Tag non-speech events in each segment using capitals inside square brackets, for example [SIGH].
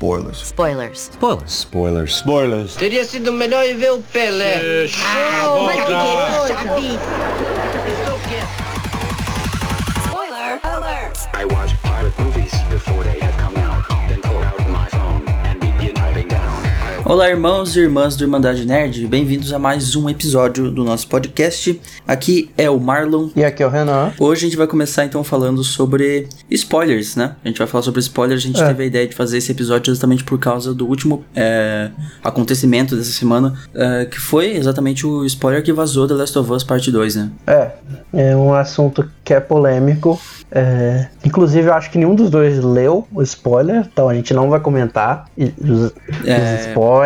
Spoilers. Spoilers. Spoilers. Spoilers. Spoilers. Teria sido melhor ir ver o Pelé. Ah, mas que coisa! Spoiler alert! I watch pirate movies before they have Olá, irmãos e irmãs do Irmandade Nerd, bem-vindos a mais um episódio do nosso podcast. Aqui é o Marlon. E aqui é o Renan. Hoje a gente vai começar então falando sobre spoilers, né? A gente vai falar sobre spoilers. A gente É. teve a ideia de fazer esse episódio exatamente por causa do último é, acontecimento dessa semana, é, que foi exatamente o spoiler que vazou The Last of Us Parte 2, né? É, é um assunto que é polêmico. É, inclusive, eu acho que nenhum dos dois leu o spoiler, então a gente não vai comentar os, É. os spoilers.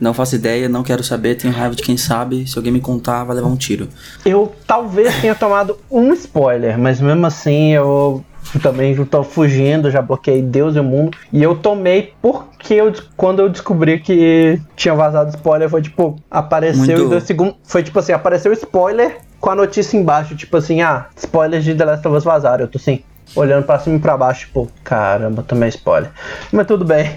Não faço ideia, não quero saber, tenho raiva de quem sabe. Se alguém me contar, vai levar um tiro. Eu talvez tenha tomado um spoiler, mas mesmo assim eu também tô fugindo, já bloqueei Deus e o mundo. E eu tomei porque eu, quando eu descobri que tinha vazado spoiler, foi tipo, apareceu Muito- em dois segundos. Foi tipo assim, apareceu spoiler com a notícia embaixo, tipo assim, ah, spoilers de The Last of Us vazaram. Eu tô assim, olhando pra cima e pra baixo, tipo, caramba, tomei spoiler. Mas tudo bem. [LAUGHS]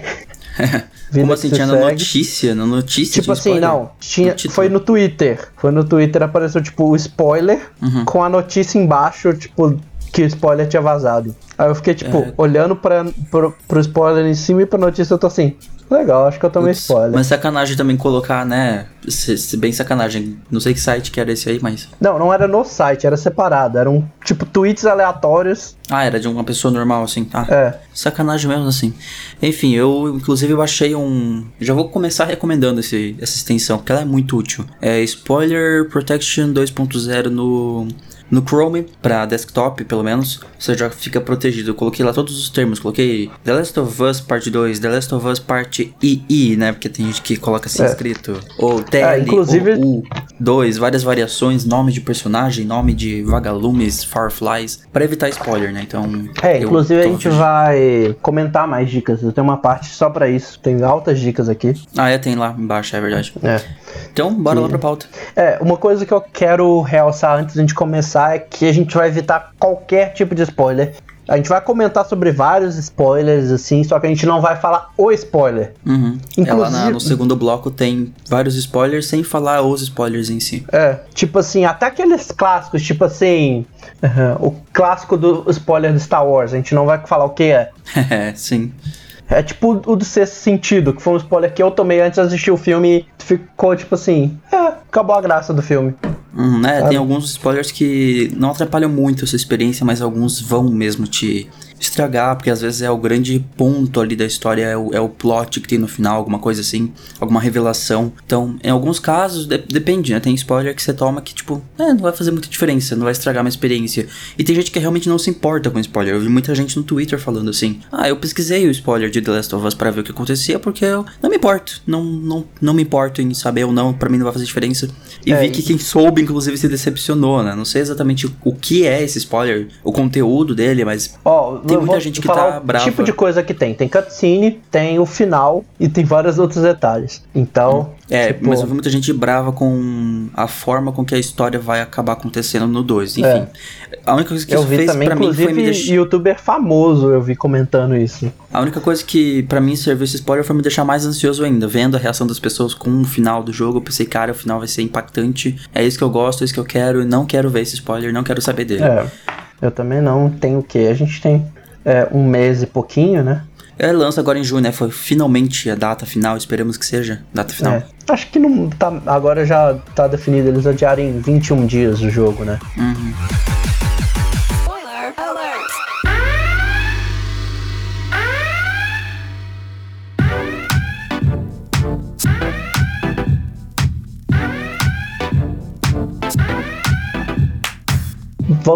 [LAUGHS] Como assim? Tinha na notícia? Na notícia Tipo assim, não. Tinha, No foi no Twitter. Foi no Twitter, apareceu, tipo, o spoiler Uhum. com a notícia embaixo, tipo, que o spoiler tinha vazado. Aí eu fiquei, tipo, É. olhando pra, pro, pro spoiler em cima e pra notícia eu tô assim. Legal, acho que eu tomei Putz, spoiler. Mas sacanagem também colocar, né? Se, se bem sacanagem. Não sei que site que era esse aí, mas. Não, não era no site, era separado. Eram, tipo, tweets aleatórios. Ah, era de uma pessoa normal, assim. Ah, É. sacanagem mesmo, assim. Enfim, eu, inclusive, eu achei um. Já vou começar recomendando esse, essa extensão, porque ela é muito útil. É Spoiler Protection 2.0 no. No Chrome, pra desktop, pelo menos, você já fica protegido. Eu coloquei lá todos os termos. Coloquei The Last of Us Parte 2, The Last of Us Parte II, né? Porque tem gente que coloca assim É. escrito. Ou TL, inclusive- ou U2, várias variações, nome de personagem, nome de vagalumes, fireflies, pra evitar spoiler, né? Então. É, inclusive a gente fugindo. vai comentar mais dicas. Eu tenho uma parte só pra isso. Tem altas dicas aqui. Ah, é, tem lá embaixo, é verdade. É. Então, bora lá pra pauta. É, uma coisa que eu quero realçar antes de a gente começar é que a gente vai evitar qualquer tipo de spoiler. A gente vai comentar sobre vários spoilers, assim, só que a gente não vai falar o spoiler. Uhum. É, lá na- Inclusive- no segundo bloco tem vários spoilers, sem falar os spoilers em si. É, tipo assim, até aqueles clássicos, tipo assim, [LAUGHS] o clássico do spoiler do Star Wars, a gente não vai falar o que é. [LAUGHS] É, sim. É tipo o do sexto sentido, que foi um spoiler que eu tomei antes de assistir o filme e ficou tipo assim, é, acabou a graça do filme. Né? Sabe? Tem alguns spoilers que não atrapalham muito a sua experiência, mas alguns vão mesmo te estragar, porque às vezes é o grande ponto ali da história, é o, é o plot que tem no final, alguma coisa assim, alguma revelação. Então, em alguns casos, de- depende, né? Tem spoiler que você toma que, tipo, é, não vai fazer muita diferença, não vai estragar uma experiência. E tem gente que realmente não se importa com spoiler. Eu vi muita gente no Twitter falando assim: ah, eu pesquisei o spoiler de The Last of Us pra ver o que acontecia, porque eu não me importo, não, não, não me importo em saber ou não, pra mim não vai fazer diferença. E É, vi que quem soube, inclusive, se decepcionou, né? Não sei exatamente o que é esse spoiler, o conteúdo dele, mas Ó, Tem eu muita gente que falar tá o brava. tipo de coisa que tem. Tem cutscene, tem o final e tem vários outros detalhes. Então, É, tipo, mas eu vi muita gente brava com a forma com que a história vai acabar acontecendo no 2. Enfim, É. a única coisa que eu isso vi fez também, pra mim foi me deixar. youtuber famoso eu vi comentando isso. A única coisa que pra mim serviu esse spoiler foi me deixar mais ansioso ainda. Vendo a reação das pessoas com o final do jogo, eu pensei, cara, o final vai ser impactante. É isso que eu gosto, é isso que eu quero. Não quero ver esse spoiler, não quero saber dele. É, eu também não tenho o que. A gente tem é, um mês e pouquinho, né? É, lança agora em junho, né? Foi finalmente a data final, esperamos que seja. Data final. É, acho que não tá. Agora já tá definido eles adiarem 21 dias o jogo, né? Uhum.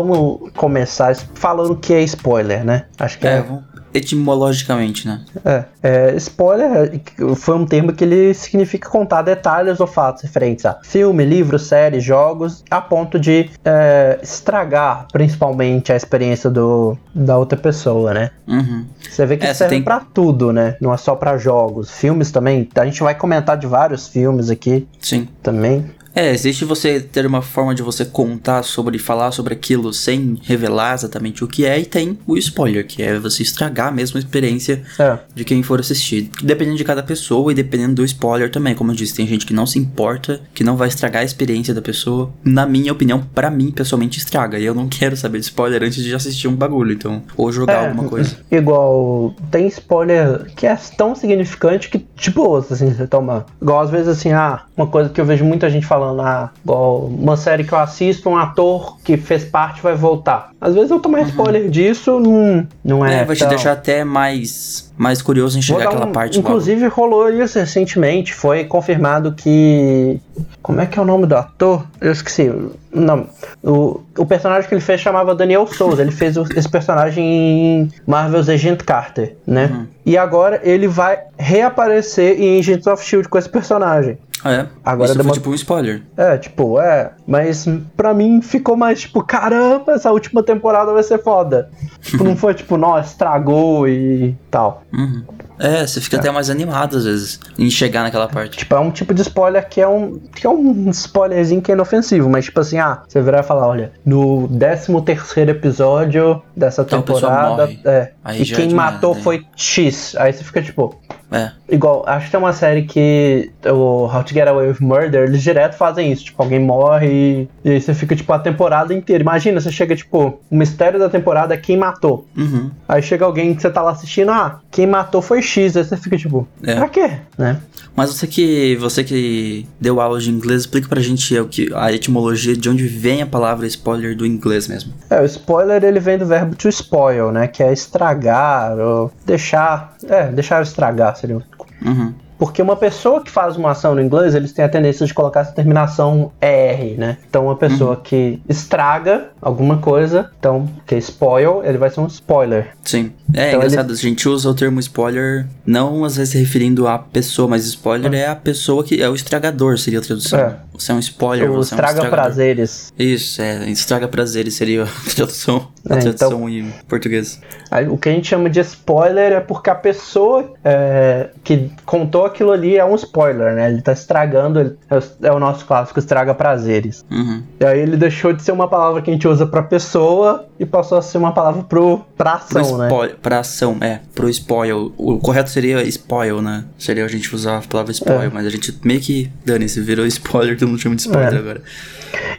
Vamos começar falando o que é spoiler, né? Acho que É, é. etimologicamente, né? É, é, spoiler foi um termo que ele significa contar detalhes ou fatos referentes a filme, livro, série, jogos, a ponto de é, estragar principalmente a experiência do, da outra pessoa, né? Uhum. Você vê que É, isso você serve tem- pra tudo, né? Não é só pra jogos. Filmes também, a gente vai comentar de vários filmes aqui Sim. também. É, existe você ter uma forma de você contar sobre, falar sobre aquilo sem revelar exatamente o que é, e tem o spoiler, que é você estragar mesmo a experiência É. de quem for assistir. Dependendo de cada pessoa e dependendo do spoiler também. Como eu disse, tem gente que não se importa, que não vai estragar a experiência da pessoa. Na minha opinião, pra mim, pessoalmente, estraga. E eu não quero saber de spoiler antes de assistir um bagulho, então. Ou jogar É, alguma coisa. Igual, tem spoiler que é tão significante que, tipo, assim, você toma. Igual às vezes assim, ah, uma coisa que eu vejo muita gente falando, ah, igual uma série que eu assisto, um ator que fez parte vai voltar. Às vezes eu tomar spoiler disso não, não é. É, vai te deixar até mais, mais curioso em chegar dar aquela um- parte logo. Inclusive rolou isso recentemente. Foi confirmado que. Como é que é o nome do ator? Eu esqueci. Não. O, o personagem que ele fez chamava Daniel Souza. Ele fez o- esse personagem em Marvel's Agent Carter, né? Uhum. E agora ele vai reaparecer em Agents of Shield com esse personagem. Ah, é? Agora Isso foi tipo um spoiler. É, tipo, é. Mas pra mim ficou mais tipo, caramba, essa última temporada vai ser foda. [LAUGHS] Tipo, não foi tipo, nossa, estragou e tal. Uhum. É, você fica até mais animado às vezes em chegar naquela parte. Tipo, é um tipo de spoiler que é um. que é um spoilerzinho que é inofensivo, mas tipo assim, ah, você virar e falar, olha, no 13 terceiro episódio dessa pessoa temporada. É. Aí e é quem demais, matou né? foi X. Aí você fica tipo. É. Igual, acho que tem uma série que o How to Get Away with Murder, eles direto fazem isso. Tipo, alguém morre e, e aí você fica, tipo, a temporada inteira. Imagina, você chega, tipo, o mistério da temporada é quem matou. Uhum. Aí chega alguém que você tá lá assistindo, ah, quem matou foi X. Aí você fica, tipo, É. pra quê? Né? Mas você que você que deu aula de inglês, explica pra gente o que, a etimologia de onde vem a palavra spoiler do inglês mesmo. É, o spoiler ele vem do verbo to spoil, né? Que é estragar ou deixar. É, deixar estragar seria o. Uhum. Porque uma pessoa que faz uma ação no inglês, eles têm a tendência de colocar essa terminação ER, né? Então, uma pessoa que estraga alguma coisa, então, que é spoil, ele vai ser um spoiler. Sim. É Então engraçado, a gente usa o termo spoiler não às vezes se referindo à pessoa, mas spoiler é a pessoa que é o estragador, seria a tradução. É. Você é um spoiler, o você é um estraga prazeres. Isso, é, estraga prazeres seria a [LAUGHS] tradução, a É, tradução em português. Aí, o que a gente chama de spoiler é porque a pessoa é, que contou aquilo ali é um spoiler, né? Ele tá estragando, ele- é o- é o nosso clássico estraga prazeres. Uhum. E aí ele deixou de ser uma palavra que a gente usa pra pessoa e passou a ser uma palavra pro, pra Pro ação, né? spoil- Pra ação, é, pro spoil. O correto seria spoil, né? Seria a gente usar a palavra spoil, É. mas a gente meio que, dane-se, virou spoiler, todo mundo chama de spoiler É. agora.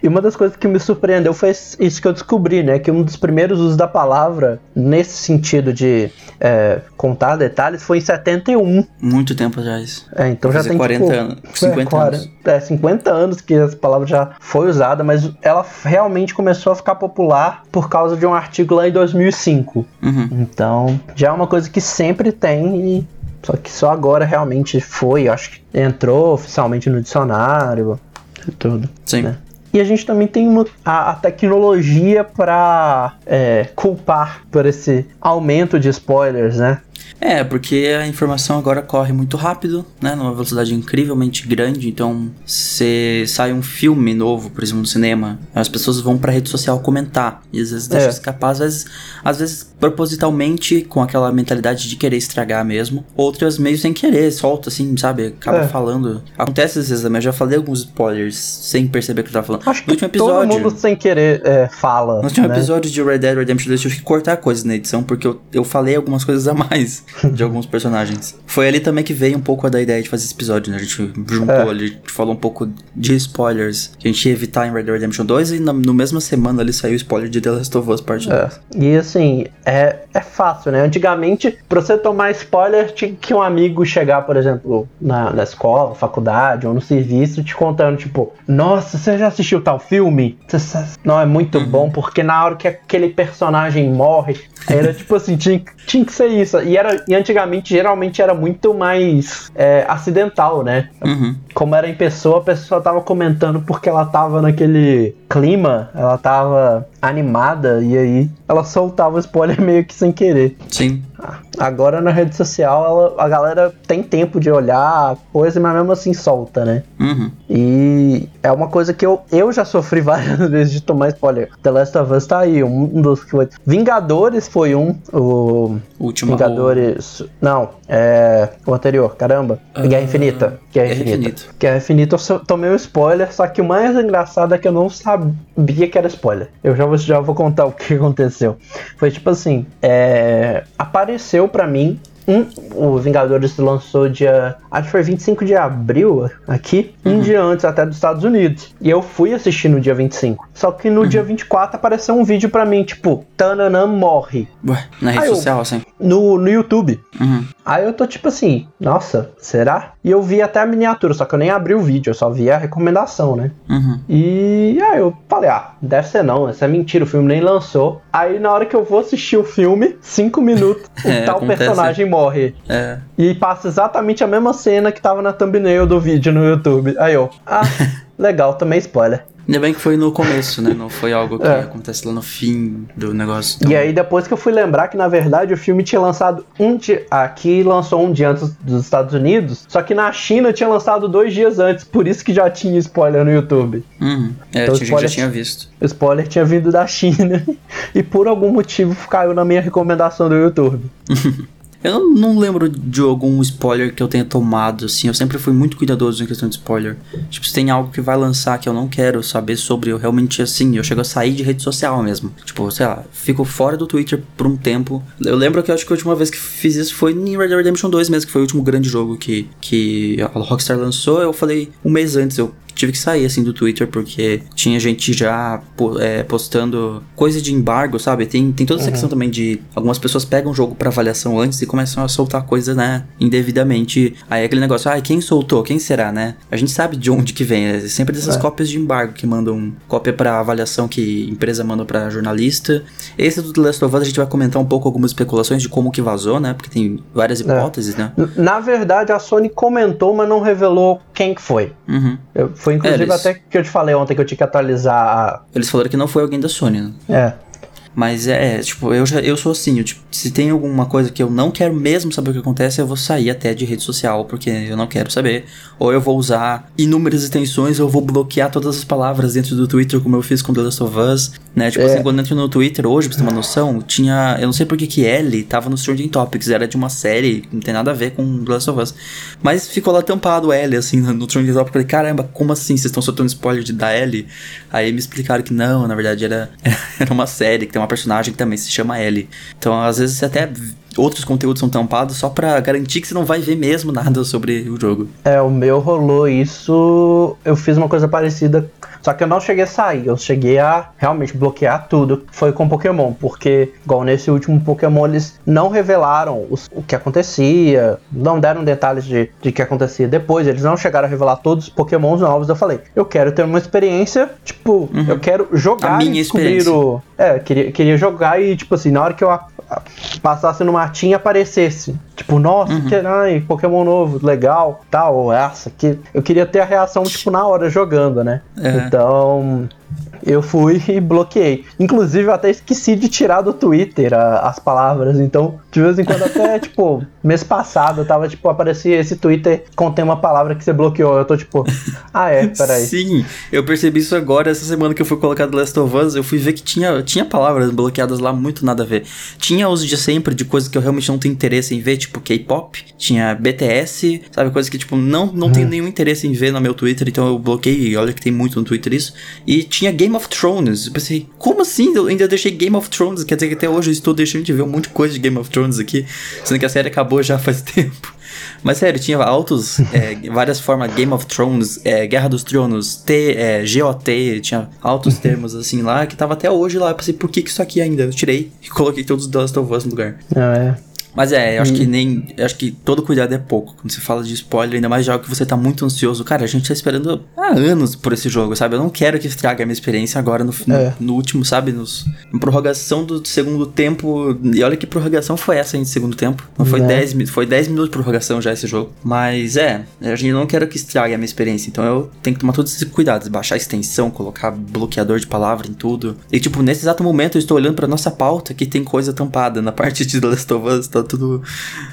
E uma das coisas que me surpreendeu foi isso que eu descobri, né? Que um dos primeiros usos da palavra, nesse sentido de é, contar detalhes, foi em 71. Muito tempo É, então já tem 40 tipo, anos, 50 é, 40 anos. É, 50 anos que essa palavra já foi usada, mas ela realmente começou a ficar popular por causa de um artigo lá em 2005. Uhum. Então, já é uma coisa que sempre tem e só que só agora realmente foi, acho que entrou oficialmente no dicionário e tudo. Sim. né? E a gente também tem uma, a, a tecnologia para culpar por esse aumento de spoilers, né? É, porque a informação agora corre muito rápido, né? Numa velocidade incrivelmente grande. Então, se sai um filme novo, por exemplo, no cinema, as pessoas vão pra rede social comentar. E às vezes deixa É. escapar, às vezes, às vezes propositalmente, com aquela mentalidade de querer estragar mesmo. Outras meio sem querer, solta assim, sabe? Acaba É. falando. Acontece às vezes também. Eu já falei alguns spoilers sem perceber que eu tava falando. Acho no que último todo episódio. mundo sem querer é, fala. No último né? episódio de Red Dead Redemption 2 eu tive que cortar coisas na edição porque eu, eu falei algumas coisas a mais de alguns personagens. Foi ali também que veio um pouco da ideia de fazer esse episódio, né? A gente juntou É. ali, a gente falou um pouco de spoilers que a gente ia evitar em Red Dead Redemption 2 e na, no mesma semana ali saiu o spoiler de The Last of Us Part 2. É. E assim, é, é fácil, né? Antigamente, pra você tomar spoiler, tinha que um amigo chegar, por exemplo, na, na escola, faculdade ou no serviço, te contando, tipo, nossa, você já assistiu tal filme? Não, é muito bom, porque na hora que aquele personagem morre, era tipo assim, tinha, tinha que ser isso. E, era, e antigamente, geralmente, era muito mais é, acidental, né? Uhum. como era em pessoa, a pessoa tava comentando porque ela tava naquele clima, ela tava animada e aí ela soltava o spoiler [LAUGHS] meio que sem querer. Sim. Agora na rede social ela- a galera tem tempo de olhar a coisa, mas mesmo assim solta, né? Uhum. E é uma coisa que eu, eu já sofri [LAUGHS] várias vezes de tomar spoiler. The Last of Us tá aí, um, dos que foi. Vingadores foi um. O. O último. Vingadores. Não, é. O anterior, caramba. Guerra Infinita. Guerra Guerra Infinita. Infinita. Guerra Infinita eu só tomei um spoiler, só que o mais engraçado é que eu não sabia que era spoiler. Eu já vou, já vou contar o que [LAUGHS] aconteceu. Foi tipo assim: é, apareceu pra mim. Um, o Vingadores lançou dia. Acho que foi 25 de abril aqui. Um dia antes até dos Estados Unidos. E eu fui assistir no dia 25. Só que no dia 24 apareceu um vídeo pra mim, tipo, Tananã morre. Ué, na rede eu- social, assim. No, no YouTube. Uhum. Aí eu tô tipo assim, nossa, será? E eu vi até a miniatura, só que eu nem abri o vídeo, eu só vi a recomendação, né? Uhum. E aí eu falei, ah, deve ser não, isso é mentira, o filme nem lançou. Aí na hora que eu vou assistir o filme, cinco minutos, o [LAUGHS] É, tal acontece. personagem morre. É. E passa exatamente a mesma cena que tava na thumbnail do vídeo no YouTube. Aí eu, ah, [LAUGHS] legal, também spoiler. Ainda bem que foi no começo, né? Não foi algo que É. acontece lá no fim do negócio. Então, E aí depois que eu fui lembrar que na verdade o filme tinha lançado um dia. Aqui lançou um dia antes dos Estados Unidos. Só que na China tinha lançado dois dias antes. Por isso que já tinha spoiler no YouTube. Uhum. É, Então, tinha spoiler- já tinha visto. O spoiler tinha vindo da China. [LAUGHS] e por algum motivo caiu na minha recomendação do YouTube. [LAUGHS] Eu não, não lembro de algum spoiler que eu tenha tomado, assim. Eu sempre fui muito cuidadoso em questão de spoiler. Tipo, se tem algo que vai lançar que eu não quero saber sobre, eu realmente, assim, eu chego a sair de rede social mesmo. Tipo, sei lá, fico fora do Twitter por um tempo. Eu lembro que eu acho que a última vez que fiz isso foi em Red Dead Redemption 2 mesmo, que foi o último grande jogo que, que a Rockstar lançou. Eu falei um mês antes, eu tive que sair assim do Twitter porque tinha gente já é, postando coisa de embargo, sabe? Tem, tem toda essa questão também de algumas pessoas pegam o jogo pra avaliação antes e começam a soltar coisa, né, indevidamente. Aí é aquele negócio, ah, quem soltou? Quem será, né? A gente sabe de onde que vem, é sempre dessas É. cópias de embargo que mandam cópia pra avaliação que empresa manda pra jornalista. Esse do The Last of Us a gente vai comentar um pouco algumas especulações de como que vazou, né? Porque tem várias hipóteses, né? Na verdade, a Sony comentou, mas não revelou quem que foi. Uhum. Eu- foi inclusive É, eles- até que eu te falei ontem que eu tinha que atualizar a. Eles falaram que não foi alguém da Sony, né? É. Mas é, é, tipo, eu, já, eu sou assim, eu, tipo, se tem alguma coisa que eu não quero mesmo saber o que acontece, eu vou sair até de rede social, porque eu não quero saber. Ou eu vou usar inúmeras extensões, ou eu vou bloquear todas as palavras dentro do Twitter, como eu fiz com The Last of Us, né? Tipo É. assim, quando eu entro no Twitter hoje, pra você ter uma noção, tinha. Eu não sei porque que L tava no Trending Topics, era de uma série, não tem nada a ver com The Last of Us. Mas ficou lá tampado L, assim, no Trending Topics. Eu falei, caramba, como assim? Vocês estão soltando spoiler de da L? Aí me explicaram que não, na verdade era, [LAUGHS] era uma série que tem uma personagem que também se chama L. Então, às vezes, até outros conteúdos são tampados só pra garantir que você não vai ver mesmo nada sobre o jogo. É, o meu rolou isso. Eu fiz uma coisa parecida. Só que eu não cheguei a sair, eu cheguei a realmente bloquear tudo. Foi com Pokémon, porque, igual nesse último Pokémon, eles não revelaram os- o que acontecia, não deram detalhes de, de que acontecia depois, eles não chegaram a revelar todos os Pokémons novos. Eu falei, eu quero ter uma experiência, tipo, eu quero jogar Uhum. A minha e descobrir o. É, queria, queria jogar e, tipo assim, na hora que eu passasse no matinho e aparecesse. Tipo, nossa, Uhum. que ai, Pokémon novo, legal, tal, essa que eu queria ter a reação tipo na hora jogando, né? É. Então, eu fui e bloqueei. Inclusive, eu até esqueci de tirar do Twitter a- as palavras. Então, de vez em quando, até, [LAUGHS] tipo, mês passado, eu tava, tipo, aparecia esse Twitter contém uma palavra que você bloqueou. Eu tô, tipo, ah, é, peraí. [LAUGHS] Sim, eu percebi isso agora, essa semana que eu fui colocar The Last of Us, eu fui ver que tinha, tinha palavras bloqueadas lá, muito nada a ver. Tinha os de sempre, de coisas que eu realmente não tenho interesse em ver, tipo K-pop, tinha BTS, sabe, coisas que, tipo, não, não tenho nenhum interesse em ver no meu Twitter, então eu bloqueei, e olha que tem muito no Twitter isso. E tinha Game of Thrones, eu pensei, como assim? Eu ainda deixei Game of Thrones, quer dizer que até hoje eu estou deixando de ver um monte de coisa de Game of Thrones aqui, sendo que a série acabou já faz [LAUGHS] tempo. Mas sério, tinha altos, é, várias formas, Game of Thrones, é, Guerra dos Tronos, T, é, GOT, tinha altos termos assim lá, que tava até hoje lá. Eu pensei, por que, que isso aqui ainda? Eu tirei e coloquei todos os Last of Us no lugar. Não, é. Mas é, eu acho que nem. Eu acho que todo cuidado é pouco. Quando você fala de spoiler, ainda mais de algo que você tá muito ansioso. Cara, a gente tá esperando há anos por esse jogo, sabe? Eu não quero que estrague a minha experiência agora no, no, É. no último, sabe? Nos, na prorrogação do segundo tempo. E olha que prorrogação foi essa, hein, de segundo tempo. Não foi É. 10 mi- foi 10 minutos de prorrogação já esse jogo. Mas é, a gente não quero que estrague a minha experiência. Então eu tenho que tomar todos esses cuidados. Baixar a extensão, colocar bloqueador de palavra em tudo. E tipo, nesse exato momento eu estou olhando pra nossa pauta que tem coisa tampada. Na parte de The Last of Us tá tudo.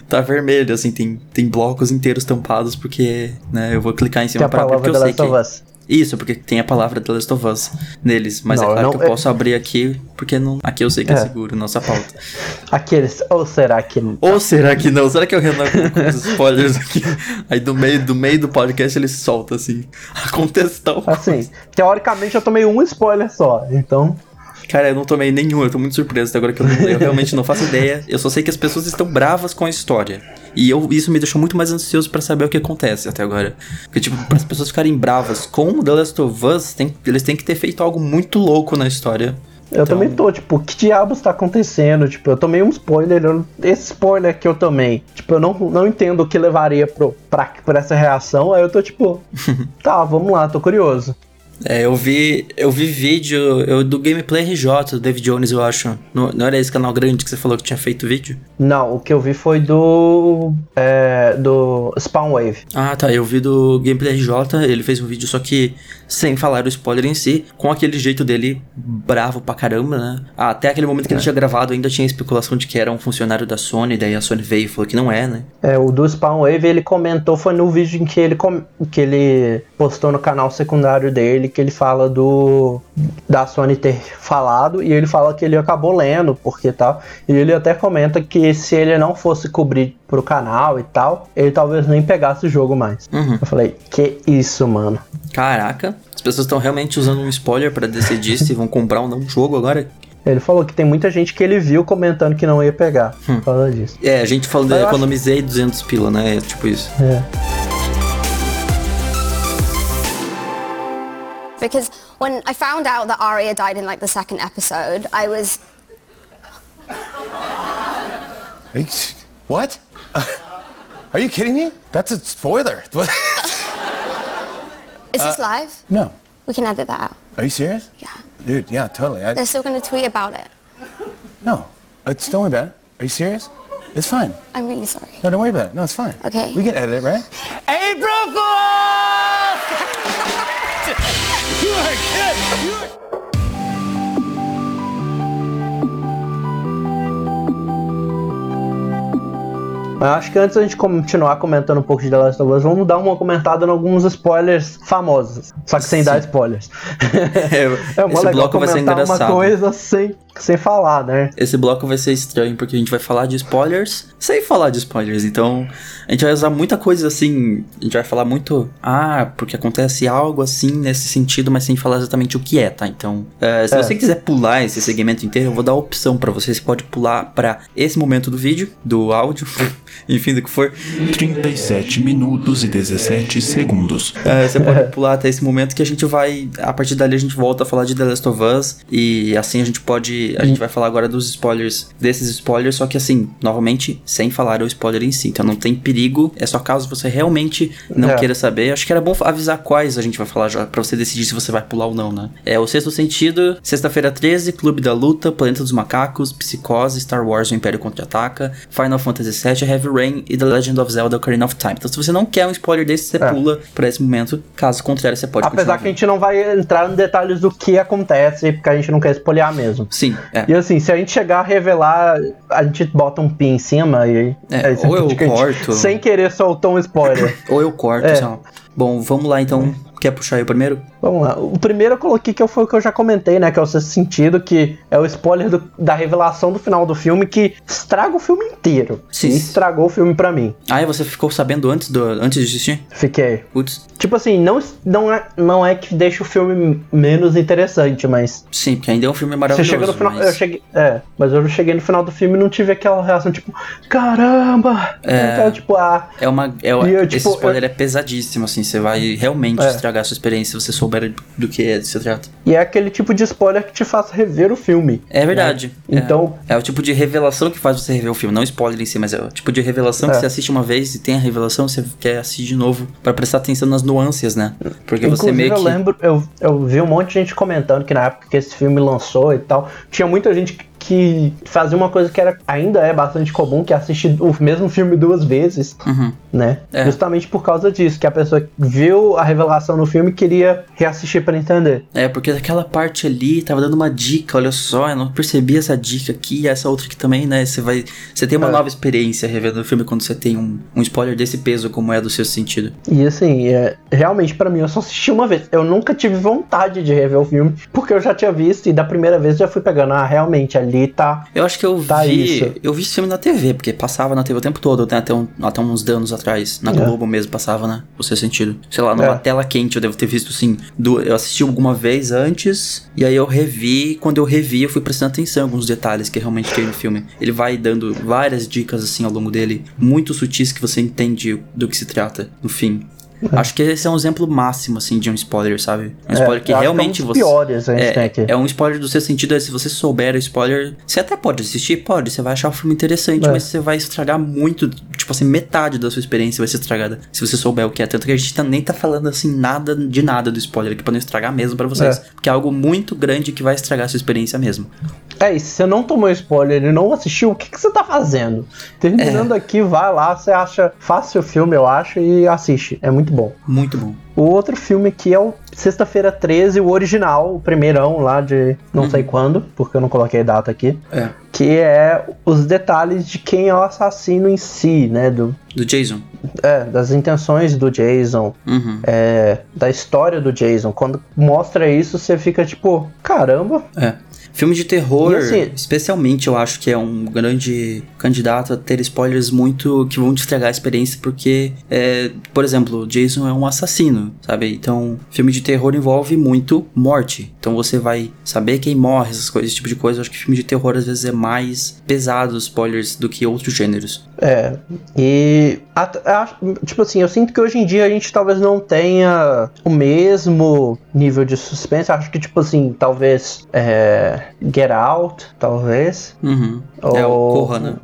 tá vermelho, assim, tem, tem blocos inteiros tampados porque, né, eu vou clicar em cima a pra abrir, porque eu sei que. Isso, porque tem a palavra The Last of Us neles. Mas Não, é claro não- que eu posso abrir aqui, porque não, aqui eu sei que é, É. seguro, nossa pauta. Aqueles. Ou será que. Ou será que não? Será que o Renan colocou os spoilers aqui? Aí do meio, do meio do podcast ele solta assim. A contestar o. Assim, teoricamente eu tomei um spoiler só, então. Cara, eu não tomei nenhum, eu tô muito surpreso até agora que eu, não- eu realmente não faço ideia. Eu só sei que as pessoas estão bravas com a história. E eu, isso me deixou muito mais ansioso pra saber o que acontece até agora. Porque, tipo, para as pessoas ficarem bravas com The Last of Us, tem- eles têm que ter feito algo muito louco na história. Eu Então- também tô, tipo, que diabos tá acontecendo? Tipo, eu tomei um spoiler, eu- esse spoiler que eu tomei, tipo, eu não, não entendo o que levaria pro, pra, pra essa reação, aí eu tô tipo, [LAUGHS] tá, vamos lá, tô curioso. É, eu vi, eu vi vídeo eu, do Gameplay RJ, do David Jones, eu acho. Não, não era esse canal grande que você falou que tinha feito vídeo? Não, o que eu vi foi do. É, do Spawn Wave. Ah, tá. Eu vi do Gameplay RJ, ele fez um vídeo só que sem falar o spoiler em si, com aquele jeito dele bravo pra caramba, né? Ah, até aquele momento que ele tinha gravado ainda tinha especulação de que era um funcionário da Sony, daí a Sony veio e falou que não é, né? É, o do Spawn Wave ele comentou, foi no vídeo em que ele, que ele postou no canal secundário dele, que ele fala do. da Sony ter falado, e ele fala que ele acabou lendo, porque tal. E ele até comenta que se ele não fosse cobrir pro canal e tal, ele talvez nem pegasse o jogo mais. Uhum. Eu falei, que isso, mano. Caraca, as pessoas estão realmente usando um spoiler pra decidir se vão comprar ou não um jogo agora. Ele falou que tem muita gente que ele viu comentando que não ia pegar por causa disso. É, a gente falou, eu acho- economizei 200 pila, né? É tipo isso. É. Because when I found out that Arya died in like the second episode, I was what? Are you kidding me? That's a spoiler. [LAUGHS] Is this uh, live? no. We can edit that out. Are you serious? Yeah. Dude, yeah, totally. I, They're still gonna tweet about it. no. Uh, it's, don't worry about it. Are you serious? It's fine. I'm really sorry. No, don't worry about it. No, it's fine. Okay. We can edit it, right? [LAUGHS] April Fool! [LAUGHS] acho que antes da gente continuar comentando um pouco de The Last of Us, vamos dar uma comentada em alguns spoilers famosos. Só que sem dar spoilers. [LAUGHS] [LAUGHS] é mó esse bloco vai ser comentar uma engraçado. coisa sem, sem falar, né? Esse bloco vai ser estranho porque a gente vai falar de spoilers sem falar de spoilers. Então, a gente vai usar muita coisa assim. A gente vai falar muito. Ah, porque acontece algo assim nesse sentido, mas sem falar exatamente o que é, tá? Então, eh, se É. você quiser pular esse segmento inteiro, eu vou dar a opção pra você. Você pode pular pra esse momento do vídeo, do áudio, [LAUGHS] enfim, do que for. 37 minutos e 17 segundos. É, você pode [LAUGHS] pular até esse momento que a gente vai. A partir dali a gente volta a falar de The Last of Us. E assim a gente pode. A gente vai falar agora dos spoilers. Desses spoilers, só que assim, novamente, sem falar o spoiler em si. Então não tem perigo. É só caso você realmente não É. queira saber. Acho que era bom avisar quais a gente vai falar já. Pra você decidir se você vai pular ou não, né? É o Sexto Sentido, Sexta-feira 13, Clube da Luta, Planeta dos Macacos, Psicose, Star Wars O Império Contra-Ataca, Final Fantasy VII, Heavy Rain e The Legend of Zelda Ocarina of Time. Então se você não quer um spoiler desse, você É. pula pra esse momento. Caso contrário, você pode Apesar que a gente não vai entrar em detalhes do que acontece, porque a gente não quer espolhar mesmo. Sim, é. E assim, se a gente chegar a revelar, a gente bota um pin em cima e. É, aí você ou eu tipo, corto. Sem querer soltou um spoiler. Ou eu corto, É. Bom, vamos lá então. Quer puxar aí o primeiro? Vamos lá. O primeiro eu coloquei que foi o que eu já comentei, né? Que é o sexto sentido, que é o spoiler do- da revelação do final do filme que estraga o filme inteiro. Sim. E estragou o filme pra mim. Ah, e você ficou sabendo antes, do, antes de assistir? Fiquei. Putz, Tipo assim, não, não, é, não é que deixa o filme menos interessante, mas. sim, porque ainda é um filme Você maravilhoso. chega no final. mas- Eu cheguei. É, mas eu cheguei no final do filme e não tive aquela reação, tipo, caramba! É. Aquela, tipo, ah. É uma. É, E eu, esse tipo, spoiler é pesadíssimo, assim. Você vai realmente É. estragar estragar a sua experiência se você souber do que é, se trata. E é aquele tipo de spoiler que te faz rever o filme. É verdade. né? Então, É, é o tipo de revelação que faz você rever o filme. Não spoiler em si, mas é o tipo de revelação É. que você assiste uma vez e tem a revelação, você quer assistir de novo pra prestar atenção nas nuances, né? Porque você Inclusive, meio que. eu lembro, eu, eu vi um monte de gente comentando que na época que esse filme lançou e tal, tinha muita gente que- que fazia uma coisa que era, ainda é bastante comum, que é assistir o mesmo filme duas vezes, Uhum. né? É. Justamente por causa disso, que a pessoa viu a revelação no filme e queria reassistir pra entender. É, porque daquela parte ali tava dando uma dica, olha só, eu não percebi essa dica aqui e essa outra aqui também, né? Você vai. Você tem uma É. nova experiência revendo o filme quando você tem um, um spoiler desse peso, como é do seu sentido. E assim, é, realmente pra mim eu só assisti uma vez. Eu nunca tive vontade de rever o filme, porque eu já tinha visto e da primeira vez já fui pegando, ah, realmente ali tá. Eu acho que eu Tá vi. isso. Eu vi esse filme na TV, porque passava na TV o tempo todo, né? Até, um- até uns anos atrás. Na É. Globo mesmo passava, né? Seu sentido. Sei lá, numa É. tela quente eu devo ter visto sim. Eu assisti alguma vez antes, e aí eu revi. Quando eu revi, eu fui prestando atenção em alguns detalhes que realmente tem no filme. Ele vai dando várias dicas assim ao longo dele, muito sutis que você entende do que se trata no fim. [LAUGHS] Acho que esse é um exemplo máximo, assim, de um spoiler, sabe? Um spoiler que É, acho realmente é um você. piores a gente tem é, aqui. é um spoiler do seu sentido, é se você souber o spoiler, você até pode assistir, pode, você vai achar o filme interessante, É. mas você vai estragar muito, tipo assim, metade da sua experiência vai ser estragada se você souber o que é. Tanto que a gente tá- nem tá falando assim nada de nada do spoiler aqui pra não estragar mesmo pra vocês. É. Porque é algo muito grande que vai estragar a sua experiência mesmo. É, e se você não tomou spoiler e não assistiu, o que, que você tá fazendo? Terminando aqui, vai lá, você acha fácil o filme, eu acho, e assiste. É muito bom. Muito bom. O outro filme aqui é o Sexta-feira 13, o original, o primeirão lá de não sei quando, porque eu não coloquei data aqui. É. Que é os detalhes de quem é o assassino em si, né? Do, Do Jason. é, das intenções do Jason, Uhum. é, da história do Jason. Quando mostra isso, você fica tipo, caramba. É. Filme de terror, assim- especialmente, eu acho que é um grande candidato a ter spoilers muito que vão te estragar a experiência, porque, é, por exemplo, Jason é um assassino, sabe? Então, filme de terror envolve muito morte. Então, você vai saber quem morre, essas coisas, esse tipo de coisa. Eu acho que filme de terror às vezes é mais pesado os spoilers do que outros gêneros. É, e at- acho- tipo assim, eu sinto que hoje em dia a gente talvez não tenha o mesmo nível de suspense. Acho que, tipo assim, talvez é, Get Out, talvez. Uhum. É o Ou- Corra, né?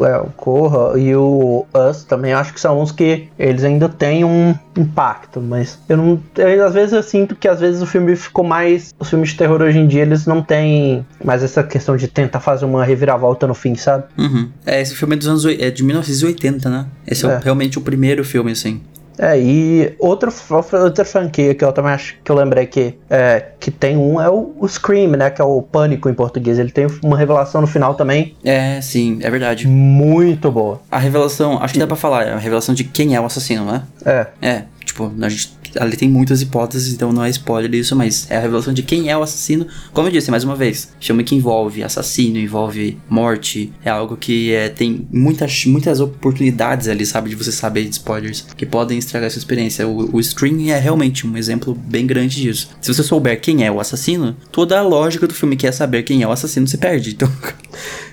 É, o Corra e o Us também acho que são uns que eles ainda têm um impacto, mas eu não. eu, às vezes eu sinto que às vezes o filme ficou mais. Os filmes de terror hoje em dia eles não têm mais essa questão de tentar fazer uma reviravolta no fim, sabe? Uhum. É, esse filme é dos anos é de 1980, né? Esse é, o- É. realmente o primeiro filme, assim. É, e outro, outra franquia que eu também acho que eu lembrei que, é, que tem um é o, o Scream, né? Que é o Pânico em português. Ele tem uma revelação no final também É, sim, é verdade. muito boa. A revelação, acho que dá pra falar, é a revelação de quem é o assassino, né? É, É, tipo, a gente, ali tem muitas hipóteses, então não é spoiler isso, mas é a revelação de quem é o assassino. Como eu disse, mais uma vez, filme que envolve assassino, envolve morte, é algo que é, tem muitas, muitas oportunidades ali, sabe, de você saber de spoilers que podem estragar essa experiência. O, o Scream é realmente um exemplo bem grande disso. Se você souber quem é o assassino, toda a lógica do filme que é saber quem é o assassino se perde. Então,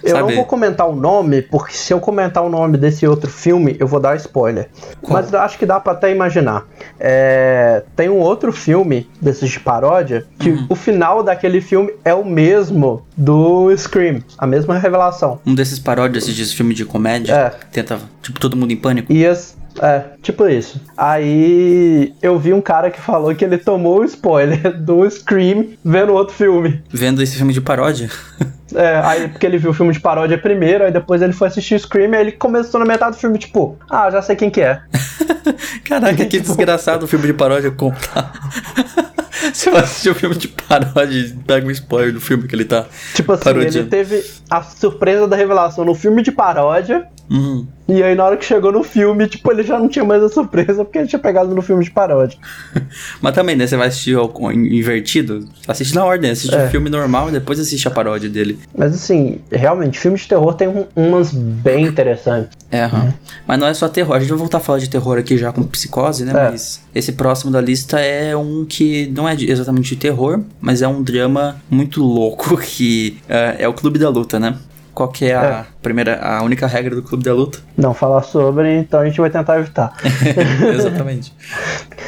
eu sabe? não vou comentar o nome, porque se eu comentar o nome desse outro filme, eu vou dar spoiler. Mas acho que dá pra até imaginar. É, tem um outro filme desses de paródia que Uhum. o final daquele filme é o mesmo do Scream, a mesma revelação. Um desses paródias de filme de comédia, É. tenta, tipo, todo mundo em pânico. E as, é, tipo isso. Aí eu vi um cara que falou que ele tomou o spoiler [LAUGHS] do Scream vendo outro filme. Vendo esse filme de paródia. [LAUGHS] É, aí porque ele viu o filme de paródia primeiro, aí depois ele foi assistir o Scream, aí ele começou na metade do filme, tipo, ah, já sei quem que é. [LAUGHS] Caraca, que desgraçado o filme de paródia contar. [LAUGHS] Você vai assistir o filme de paródia e pega um spoiler do filme que ele tá Tipo assim, parodiando. ele teve a surpresa da revelação no filme de paródia, Uhum. e aí na hora que chegou no filme, tipo, ele já não tinha mais a surpresa porque ele tinha pegado no filme de paródia. [LAUGHS] Mas também, né? Você vai assistir ao- invertido? Assiste na ordem, assiste É. o filme normal e depois assiste a paródia dele. Mas assim, realmente, filme de terror tem um- umas bem interessantes. É, aham. Mas não é só terror. A gente vai voltar a falar de terror aqui já com psicose, né? É. Mas esse próximo da lista é um que não é exatamente de terror, mas é um drama muito louco [LAUGHS] que é, é o Clube da Luta, né? Qual que é a primeira, a única regra do Clube da Luta. Não falar sobre, então a gente vai tentar evitar. [LAUGHS] Exatamente.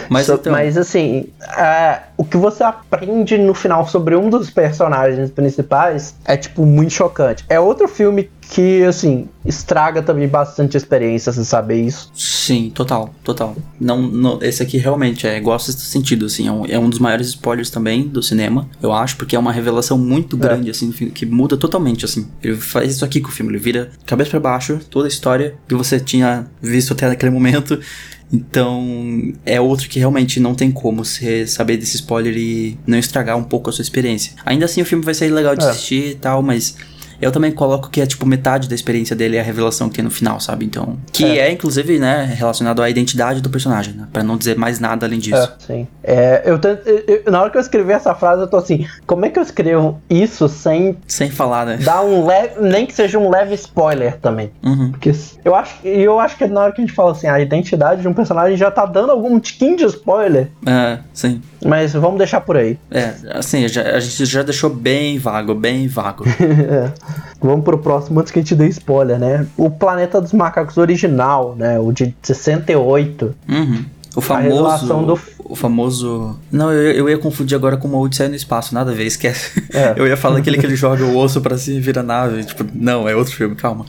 Mas So- então, mas assim, é, o que você aprende no final sobre um dos personagens principais é, tipo, muito chocante. É outro filme que, assim, estraga também bastante a experiência, você saber isso. sim, total, total. Não, não, esse aqui realmente é gosta desse sentido, assim, é um, é um dos maiores spoilers também do cinema, eu acho, porque é uma revelação muito grande, assim, que muda totalmente, assim. Ele faz isso aqui com o filme, ele vira cabeça pra baixo toda a história que você tinha visto até naquele momento. Então, é outro que realmente não tem como você saber desse spoiler e não estragar um pouco a sua experiência. Ainda assim, o filme vai ser legal de É. assistir e tal, mas eu também coloco que é tipo metade da experiência dele é a revelação que tem no final, sabe? Então, que é, inclusive, né, relacionado à identidade do personagem, né? Pra não dizer mais nada além disso. É, sim. É, eu, eu- na hora que eu escrevi essa frase, eu tô assim, como é que eu escrevo isso sem Sem falar, né? dar um leve, nem que seja um leve spoiler também? Uhum. Porque eu acho, e eu acho que na hora que a gente fala assim, a identidade de um personagem já tá dando algum tiquinho de spoiler, É, sim. mas vamos deixar por aí. É, assim, já- a gente já deixou bem vago, bem vago. [LAUGHS] É. Vamos pro próximo antes que a gente dê spoiler, né? O Planeta dos Macacos original, né? O de 68. Uhum. O famoso. do- O famoso. Não, eu, eu ia confundir agora com uma Odisseia no espaço, nada a ver, esquece. É. [LAUGHS] Eu ia falar aquele que ele joga o osso pra cima e vira nave. Tipo, não, é outro filme, calma.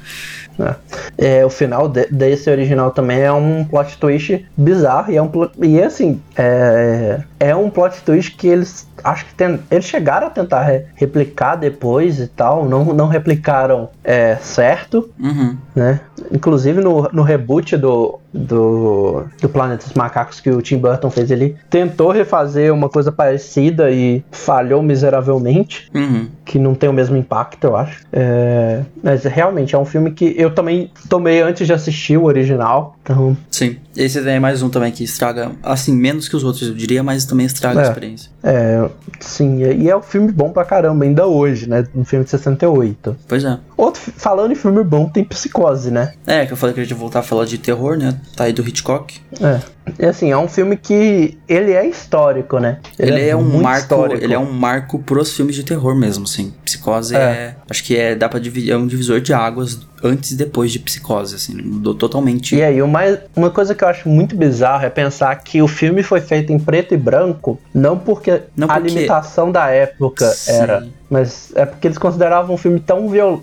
né? É, o final de- desse original também é um plot twist bizarro e é um e assim é, é um plot twist que eles acho que tem, eles chegaram a tentar re- replicar depois e tal não, não replicaram é, certo Uhum. né inclusive no, no reboot do, do do Planeta dos Macacos que o Tim Burton fez ele tentou refazer uma coisa parecida e falhou miseravelmente Uhum. que não tem o mesmo impacto, eu acho. É, mas realmente é um filme que eu também tomei antes de assistir o original. Então, Sim. Esse daí é mais um também que estraga, assim, menos que os outros, eu diria, mas também estraga a É. experiência. é, sim, e é um filme bom pra caramba, ainda hoje, né? Um filme de 68. Pois é. Outro, falando em filme bom, tem Psicose, né? É, que eu falei que a gente ia voltar a falar de terror, né? Tá aí do Hitchcock. É. Assim, é um filme que ele é histórico, né? Ele, é, um muito marco, histórico. ele é um marco pros filmes de terror mesmo, assim. Psicose é, É. acho que é dá para dividir, é um divisor de águas antes e depois de Psicose, assim, mudou totalmente. E aí, uma, uma coisa que eu acho muito bizarra é pensar que o filme foi feito em preto e branco, não porque Não a porque- limitação da época Sim. era, mas é porque eles consideravam um filme tão, viol,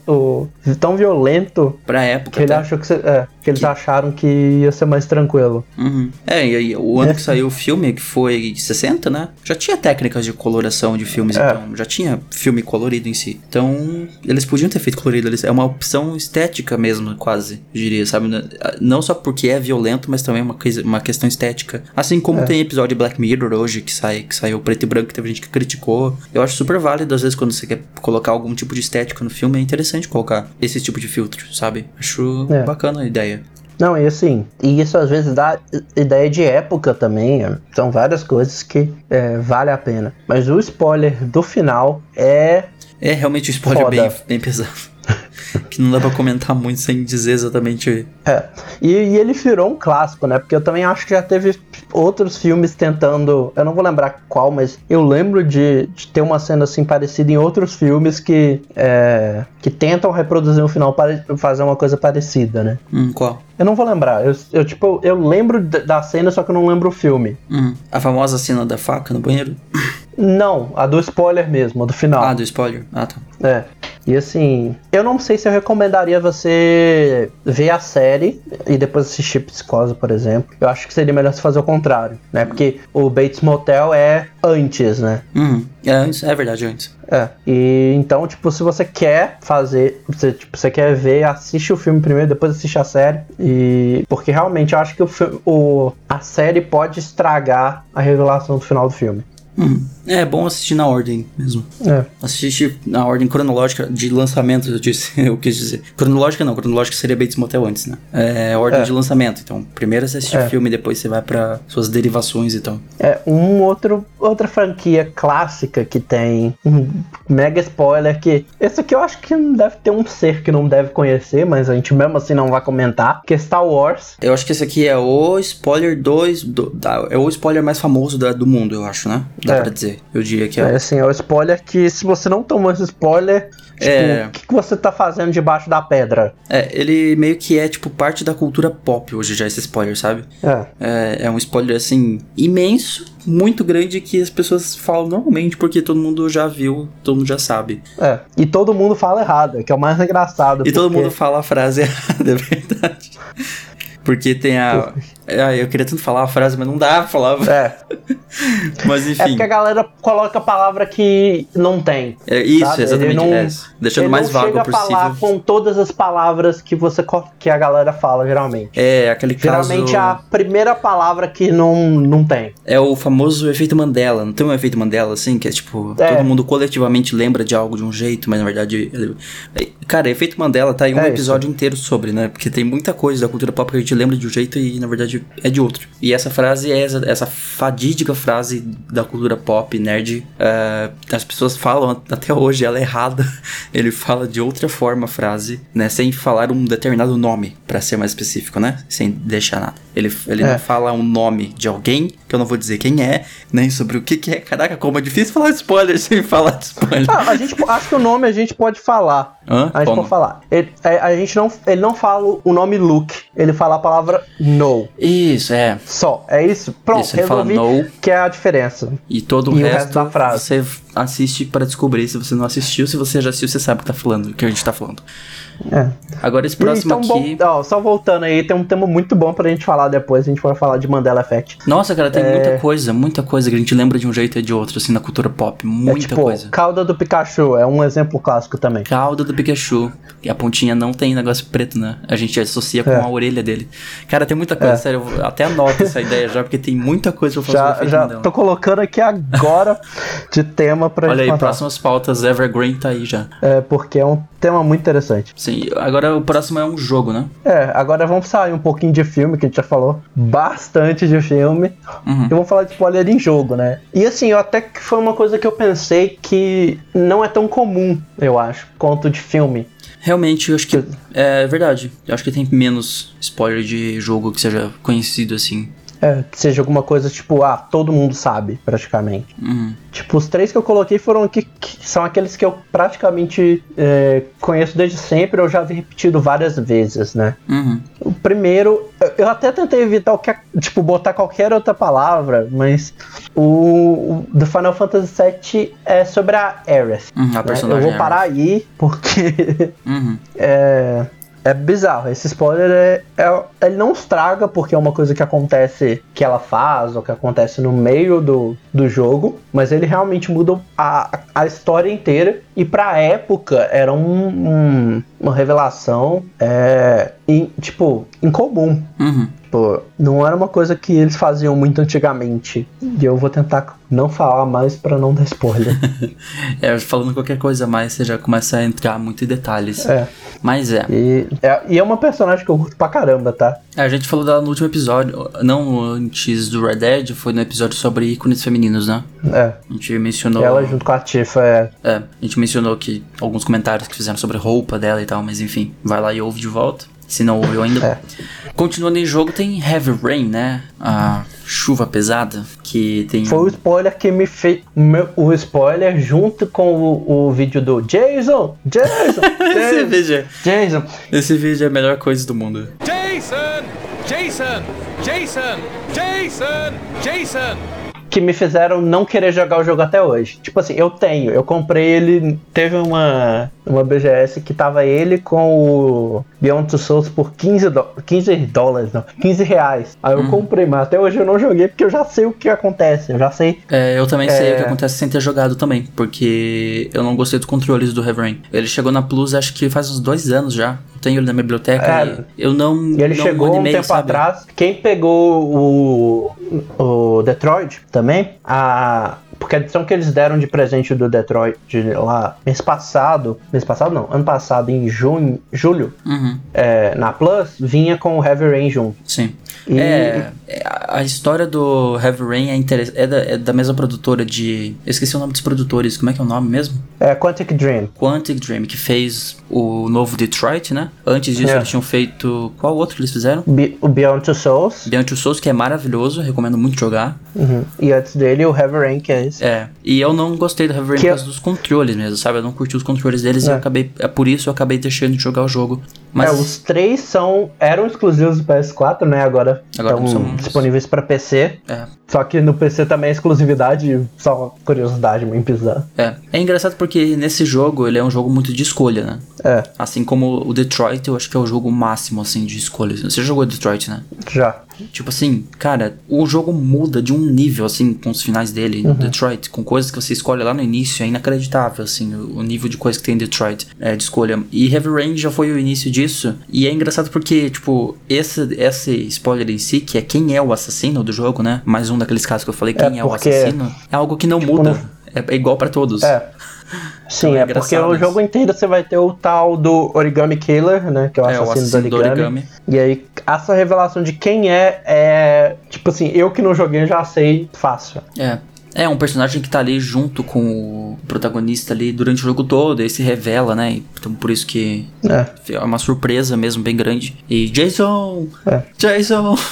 tão violento Pra época. que, ele até. achou que, se- é, que eles Que- acharam que ia ser mais tranquilo. Uhum. É, e aí, o ano que saiu o filme, que foi 60, né? Já tinha técnicas de coloração de filmes, É. então. Já tinha filme colorido em si. Então, eles podiam ter feito colorido. Eles, é uma opção estética mesmo, quase, eu diria, sabe? Não só porque é violento, mas também uma, coisa, uma questão estética. Assim como É. tem episódio de Black Mirror hoje, que, sai, que saiu preto e branco, que teve gente que criticou. Eu acho super válido, às vezes, quando você quer colocar algum tipo de estética no filme, é interessante colocar esse tipo de filtro, sabe? Acho É. bacana a ideia. Não, e assim, e isso às vezes dá ideia de época também. é, São várias coisas que é, vale a pena. Mas o spoiler do final é É realmente um spoiler Foda. bem, bem pesado. [LAUGHS] que não dá pra comentar muito sem dizer exatamente. É, e, e ele virou um clássico, né? Porque eu também acho que já teve outros filmes tentando. Eu não vou lembrar qual, mas eu lembro de, de ter uma cena assim parecida em outros filmes que, é, que tentam reproduzir um final para fazer uma coisa parecida, né? Hum, qual? Eu não vou lembrar. Eu, eu, tipo, eu lembro da cena, só que eu não lembro o filme. Hum, a famosa cena da faca no banheiro? Não, a do spoiler mesmo, a do final. Ah, do spoiler. Ah, tá. É. E assim, eu não sei se eu recomendaria você ver a série e depois assistir Psicose, por exemplo. Eu acho que seria melhor você fazer o contrário, né? Porque o Bates Motel é antes, né? Uhum. É antes, é verdade, antes. É. E então, tipo, se você quer fazer, você, tipo, você quer ver, assiste o filme primeiro, depois assiste a série. E porque realmente eu acho que o, o a série pode estragar a revelação do final do filme. Uhum. É bom assistir na ordem mesmo. É. Assistir na ordem cronológica de lançamento, eu disse, [LAUGHS] eu quis dizer. Cronológica não, cronológica seria Bates Motel antes, né? É ordem É. de lançamento. Então, primeiro você assiste É. o filme, depois você vai pra suas derivações e tal. É um outro outra franquia clássica que tem um mega spoiler que esse aqui eu acho que não deve ter um ser que não deve conhecer, mas a gente mesmo assim não vai comentar, que é Star Wars. Eu acho que esse aqui é o spoiler 2. do- da- é o spoiler mais famoso da- do mundo, eu acho, né? Dá É. pra dizer. Eu diria que é. É assim, é o spoiler que se você não tomou esse spoiler, Tipo, É. o que, que você tá fazendo debaixo da pedra? É, ele meio que é, tipo, parte da cultura pop hoje já, esse spoiler, sabe? É. É, é um spoiler, assim, imenso, muito grande, que as pessoas falam normalmente, porque todo mundo já viu, todo mundo já sabe. É. E todo mundo fala errado, que é o mais engraçado. E todo porque- mundo fala a frase [LAUGHS] errada, é verdade. Porque tem a. Ah, eu queria tanto falar a frase, mas não dá pra falar. É. [LAUGHS] Mas É enfim. porque a galera coloca a palavra que não tem. É isso, sabe? exatamente. Ele não, é, deixando ele mais não vago chega a falar possível. com todas as palavras que você que a galera fala geralmente. É, aquele caso. Geralmente a primeira palavra que não, não tem. É o famoso efeito Mandela. Não tem um efeito Mandela, assim, que é tipo, É. todo mundo coletivamente lembra de algo de um jeito, mas na verdade. é- Cara, efeito Mandela tá em um É isso. episódio inteiro sobre, né? Porque tem muita coisa da cultura pop que a gente lembra de um jeito e na verdade é de outro. E essa frase é essa, essa fadídica frase da cultura pop, nerd. é, as pessoas falam até hoje, ela é errada. [LAUGHS] Ele fala de outra forma a frase, né? Sem falar um determinado nome, pra ser mais específico, né? Sem deixar nada. Ele, ele É. não fala um nome de alguém, que eu não vou dizer quem é, nem sobre o que, que é. Caraca, como é difícil falar spoiler [LAUGHS] sem falar de spoiler. Ah, a gente, acho que o nome a gente pode falar. Hã? A gente Como? pode falar. Ele, é, a gente não, ele não fala o nome Luke, ele fala a palavra no. Isso, é. Só, é isso? Pronto, Isso, ele fala resolvi no. que é a diferença. E todo o E o resto, resto da frase. você assiste para descobrir se você não assistiu. Se você já assistiu, você sabe o que tá falando, o que a gente tá falando. É. Agora esse próximo então, aqui. bom, ó, só voltando aí, tem um tema muito bom pra gente falar depois, a gente vai falar de Mandela Effect. Nossa, cara, tem É. muita coisa, muita coisa que a gente lembra de um jeito e de outro, assim, na cultura pop. Muita é tipo, coisa. cauda do Pikachu, é um exemplo clássico também. Cauda do Pikachu. E a pontinha não tem negócio preto, né? A gente associa com É. a orelha dele. Cara, tem muita coisa, É. sério. Eu até anoto essa ideia já, porque tem muita coisa pra fazer Já, já tô colocando aqui agora de tema pra Olha gente aí, contar. próximas pautas, Evergreen tá aí já. É, porque é um tema muito interessante. Sim, agora o próximo é um jogo, né? É, agora vamos sair um pouquinho de filme, que a gente já falou bastante de filme. Uhum. E vamos falar de spoiler em jogo, né? E assim, eu até que foi uma coisa que eu pensei que não é tão comum, eu acho, quanto de filme. Realmente, eu acho que é verdade. Eu acho que tem menos spoiler de jogo que seja conhecido assim. É, que seja alguma coisa tipo, ah, todo mundo sabe, praticamente. Uhum. Tipo, os três que eu coloquei foram aqui, que são aqueles que eu praticamente é, conheço desde sempre, eu já vi repetido várias vezes, né? Uhum. O primeiro, eu- até tentei evitar qualquer, tipo, botar qualquer outra palavra, mas o, o do Final Fantasy VII é sobre a Aerith. Uhum, a né? personagem Eu vou parar aí, porque Uhum. [LAUGHS] é, é bizarro. Esse spoiler é, é- ele não estraga porque é uma coisa que acontece, que ela faz, ou que acontece no meio do, do jogo, mas ele realmente muda a, a história inteira. E pra época era um, um- uma revelação, é, in- tipo, incomum. Uhum. Tipo, não era uma coisa que eles faziam muito antigamente. E eu vou tentar não falar mais pra não dar spoiler. [LAUGHS] É, falando qualquer coisa mais, você já começa a entrar muito em detalhes. é. Mas é. E, é. E é uma personagem que eu curto pra caramba, tá? É, A gente falou dela no último episódio, não antes do Red Dead, foi no episódio sobre ícones femininos, né? É. A gente mencionou. Ela junto com a Tifa é. É, a gente mencionou que alguns comentários que fizeram sobre roupa dela e tal, mas enfim, vai lá e ouve de volta. Se não ouviu ainda. É. Continuando em jogo, tem Heavy Rain, né? A chuva pesada, que tem. Foi o spoiler que me fez. O spoiler junto com o, o vídeo do Jason! Jason! [LAUGHS] Esse Jason! vídeo, Jason! esse vídeo é a melhor coisa do mundo. Jason! Jason! Jason! Jason! Jason! Que me fizeram não querer jogar o jogo até hoje. Tipo assim, eu tenho, eu comprei ele. Teve uma, uma BGS que tava ele com o Beyond Two Souls por 15, do, 15 dólares, não, 15 reais. Aí eu comprei, mas até hoje eu não joguei porque eu já sei o que acontece, eu já sei. É, eu também sei É. o que acontece sem ter jogado também, porque eu não gostei dos controles do Heavy Rain. Ele chegou na Plus acho que faz uns dois anos já. Tenho ele na minha biblioteca É. eu não. E ele não chegou um tempo sabe? atrás. Quem pegou o, o Detroit também, a. Porque a edição que eles deram de presente do Detroit de lá mês passado. Mês passado não, ano passado, em junho, julho, Uhum. é, na Plus, vinha com o Heavy Rain junto. Sim. E- É, é, a história do Heavy Rain é, é, da, é da mesma produtora de. Eu esqueci o nome dos produtores, como é que é o nome mesmo? É Quantic Dream. Quantic Dream, que fez o novo Detroit, né? Antes disso, É. eles tinham feito. Qual outro que eles fizeram? Be- o Beyond Two Souls. Beyond Two Souls, que é maravilhoso, recomendo muito jogar. Uhum. E antes dele, o Heavy Rain, que é esse. É. E eu não gostei do Heavy Rain Que por eu- causa dos controles mesmo, sabe? Eu não curti os controles deles e É. eu acabei. É por isso eu acabei deixando de jogar o jogo. Mas. É, os três são eram exclusivos do PS4, né? Agora Agora estão disponíveis pra PC. É. Só que no PC também é exclusividade, só uma curiosidade muito bizarra. É. É engraçado porque nesse jogo ele é um jogo muito de escolha, né? É, Assim como o Detroit, eu acho que é o jogo máximo, assim, de escolhas. Você jogou Detroit, né? já. Tipo assim, cara, o jogo muda de um nível, assim, com os finais dele, no Detroit, com coisas que você escolhe lá no início, é inacreditável, assim, o, o nível de coisa que tem em Detroit, é, de escolha. E Heavy Rain já foi o início disso, e é engraçado porque, tipo, esse, esse spoiler em si, que é quem é o assassino do jogo, né? Mais um daqueles casos que eu falei, quem é, o porque- assassino, é algo que não muda. É, é igual pra todos. É. Sim, é é porque o jogo inteiro você vai ter o tal do Origami Killer, né? Que é o É, o assassino, assassino do, do origami. origami. E aí, essa revelação de quem é, é. Tipo assim, eu que não joguei já sei fácil. É. É um personagem que tá ali junto com o protagonista ali durante o jogo todo, e se revela, né? Então por isso que É. é uma surpresa mesmo, bem grande. E Jason! É. Jason! [LAUGHS]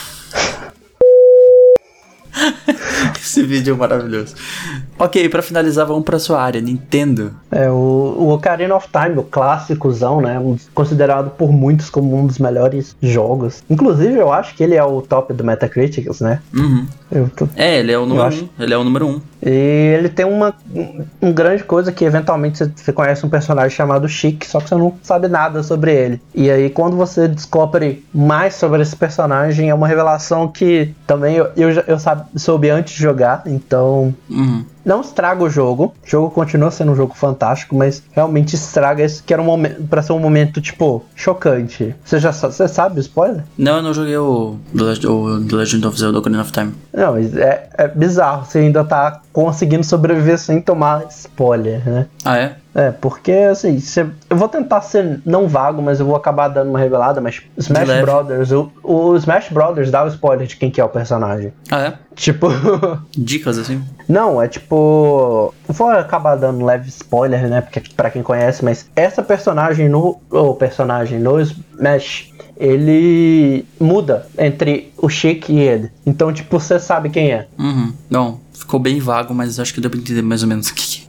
Esse vídeo é maravilhoso. Ok, pra finalizar, vamos pra sua área, Nintendo. É, o, o Ocarina of Time, o clássicozão, né? Considerado por muitos como um dos melhores jogos. Inclusive, eu acho que ele é o top do Metacritic, né? Uhum. Tô- É, ele é o número um. Ele é o número um. E ele tem uma um, um grande coisa que eventualmente você, conhece um personagem chamado Chic, só que você não sabe nada sobre ele. E aí quando você descobre mais sobre esse personagem, é uma revelação que também eu, eu, eu sabe- soube antes de jogar, então Uhum. Não estraga o jogo. O jogo continua sendo um jogo fantástico, mas realmente estraga esse que era um momento para ser um momento tipo chocante. Você já você sabe o spoiler? Não, eu não joguei o The Legend, o The Legend of Zelda Ocarina of Time. Não, mas é, é bizarro. Você ainda tá conseguindo sobreviver sem tomar spoiler, né? Ah, é? É, porque assim, cê- eu vou tentar ser não vago, mas eu vou acabar dando uma revelada, mas Smash leve. Brothers, o, o Smash Brothers dá o spoiler de quem que é o personagem. Ah, é? Tipo, [LAUGHS] Dicas assim? não, é tipo, vou acabar dando um leve spoiler, né, porque pra quem conhece, mas essa personagem no, o personagem no Smash, ele muda entre o Chic e ele. Então, tipo, você sabe quem é. Uhum. Não, ficou bem vago, mas acho que deu pra entender mais ou menos o que é.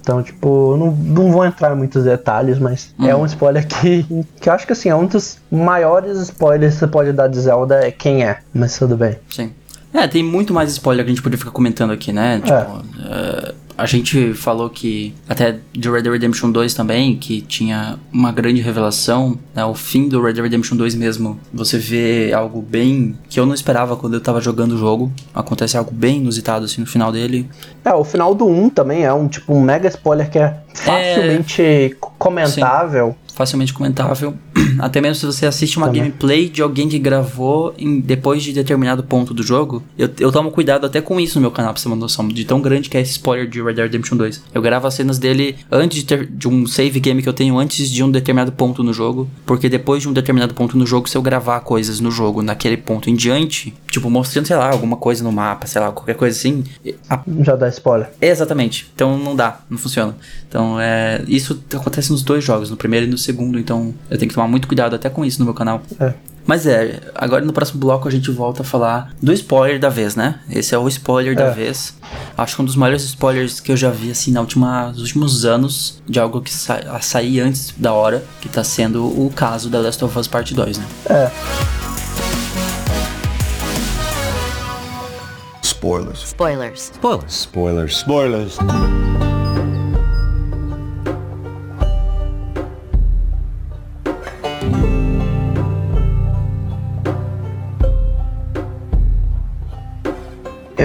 Então, tipo, não, não vou entrar em muitos detalhes, mas é um spoiler que, que eu acho que assim, é um dos maiores spoilers que você pode dar de Zelda é quem é, mas tudo bem. Sim. É, tem muito mais spoiler que a gente poderia ficar comentando aqui, né? Tipo, é, a gente falou que até de Red Dead Redemption 2 também, que tinha uma grande revelação, né? O fim do Red Dead Redemption 2 mesmo, você vê algo bem que eu não esperava quando eu tava jogando o jogo. Acontece algo bem inusitado assim no final dele. É, o final do 1 também é um tipo um mega spoiler que é facilmente comentável. Facilmente comentável. [CLEARS THROAT] Até mesmo se você assiste uma Também. gameplay de alguém que gravou em- depois de determinado ponto do jogo. Eu, eu tomo cuidado até com isso no meu canal, pra você ter uma noção de tão grande que é esse spoiler de Red Dead Redemption 2. Eu gravo as cenas dele antes de, ter, de um save game que eu tenho antes de um determinado ponto no jogo. Porque depois de um determinado ponto no jogo, se eu gravar coisas no jogo naquele ponto em diante, tipo mostrando, sei lá, alguma coisa no mapa, sei lá, qualquer coisa assim, a Já dá spoiler. Exatamente. Então não dá, não funciona. Então é. Isso acontece nos dois jogos, no primeiro e no segundo. Então eu tenho que tomar muito cuidado até com isso no meu canal. É. Mas é, agora no próximo bloco a gente volta a falar do spoiler da vez, né? Esse é o spoiler da É. vez. Acho que um dos maiores spoilers que eu já vi, assim, na última, nos últimos anos, de algo que sa a sair antes da hora, que tá sendo o caso da Last of Us Part 2, né? É. Spoilers. Spoilers. Spoilers. Spoilers. Spoilers.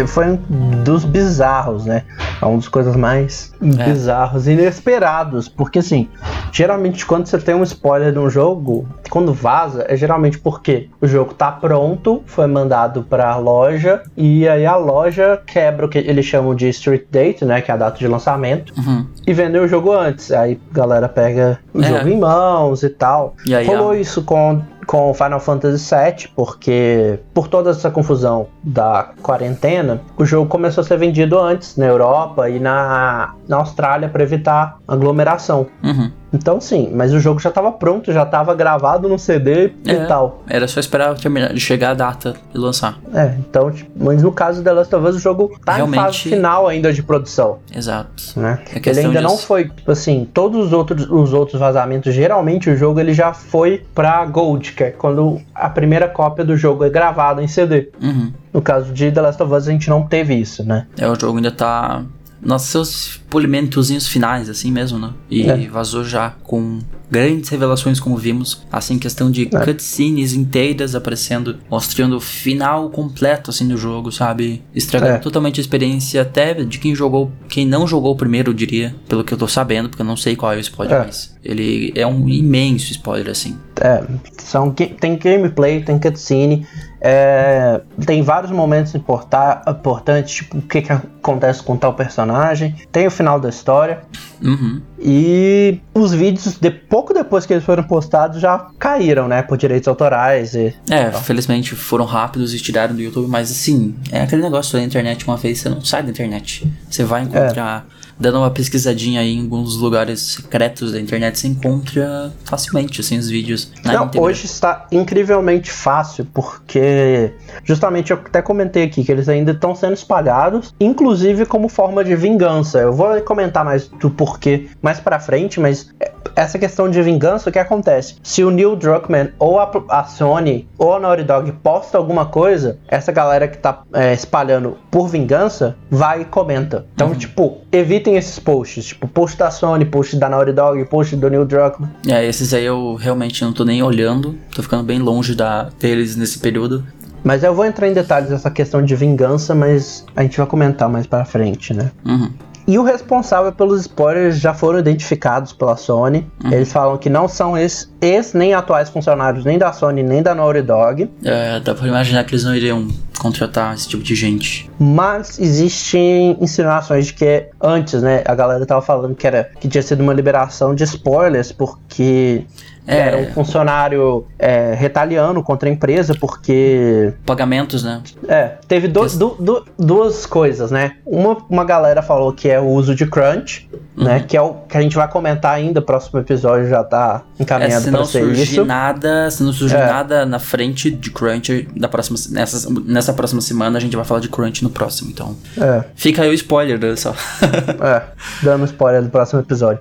Foi um dos bizarros, né? É uma das coisas mais É. bizarros, inesperados. Porque assim, geralmente quando você tem um spoiler de um jogo, quando vaza, é geralmente porque o jogo tá pronto, foi mandado pra loja, e aí a loja quebra o que eles chamam de street date, né? Que é a data de lançamento, Uhum. e vende o jogo antes. Aí a galera pega o É. jogo em mãos e tal. E aí, Rolou a- isso com com Final Fantasy VII, porque por toda essa confusão da quarentena, o jogo começou a ser vendido antes na Europa e na, na Austrália para evitar aglomeração. Uhum. Então sim, mas o jogo já estava pronto, já estava gravado no CD e É, tal. Era só esperar terminar, chegar a data e lançar. É, então, tipo, mas no caso de The Last of Us, o jogo tá em fase Realmente- final ainda de produção. Exato. né? É ele ainda não foi, tipo assim, todos os outros, os outros vazamentos, geralmente o jogo ele já foi pra Gold, que é quando a primeira cópia do jogo é gravada em CD. Uhum. No caso de The Last of Us, a gente não teve isso, né? É, o jogo ainda tá nos seus polimentozinhos finais, assim mesmo, né? E É. vazou já com grandes revelações, como vimos. Assim, questão de É. cutscenes inteiras aparecendo, mostrando o final completo, assim, do jogo, sabe? Estragando É. totalmente a experiência até de quem jogou, quem não jogou o primeiro, eu diria, pelo que eu tô sabendo, porque eu não sei qual é o spoiler, É. mas ele é um imenso spoiler, assim. É, são, tem gameplay, tem cutscene, é, tem vários momentos importa- importantes, tipo o que, que acontece com tal personagem, tem o final da história. Uhum. E os vídeos, de, pouco depois que eles foram postados, já caíram, né? Por direitos autorais. E, É, felizmente foram rápidos e tiraram do YouTube, mas assim, é aquele negócio da internet, uma vez você não sai da internet. Você vai encontrar, dando uma pesquisadinha aí em alguns lugares secretos da internet, você encontra facilmente, assim, os vídeos na Não, hoje está incrivelmente fácil, porque justamente eu até comentei aqui que eles ainda estão sendo espalhados, inclusive como forma de vingança. Eu vou comentar mais do porquê mais pra frente, mas essa questão de vingança, o que acontece? Se o Neil Druckmann ou a, a Sony ou a Naughty Dog posta alguma coisa, essa galera que tá é, espalhando por vingança vai e comenta. Então, tipo, evitem esses posts, tipo, post da Sony, post da Naughty Dog, post do Neil Druckmann. É, esses aí eu realmente não tô nem olhando, tô ficando bem longe da, deles nesse período. Mas eu vou entrar em detalhes dessa questão de vingança, mas a gente vai comentar mais pra frente, né? Uhum. E o responsável pelos spoilers já foram identificados pela Sony. Eles falam que não são ex, ex nem atuais funcionários nem da Sony nem da Naughty Dog. É, dá pra imaginar que eles não iriam contratar esse tipo de gente. Mas existem insinuações de que antes, né, a galera tava falando que era que tinha sido uma liberação de spoilers porque É. era um funcionário é, retaliando contra a empresa porque Pagamentos, né? É, teve do- du- du- duas coisas, né? Uma, uma galera falou que é o uso de crunch, né? Que é o que a gente vai comentar ainda, próximo episódio já tá É, encaminhado se pra não ser surgir isso. nada, se não surgir É. nada na frente de Crunch da próxima, nessa, nessa próxima semana, a gente vai falar de Crunch no próximo, então. É, Fica aí o spoiler, né, só. é, dando spoiler do próximo episódio.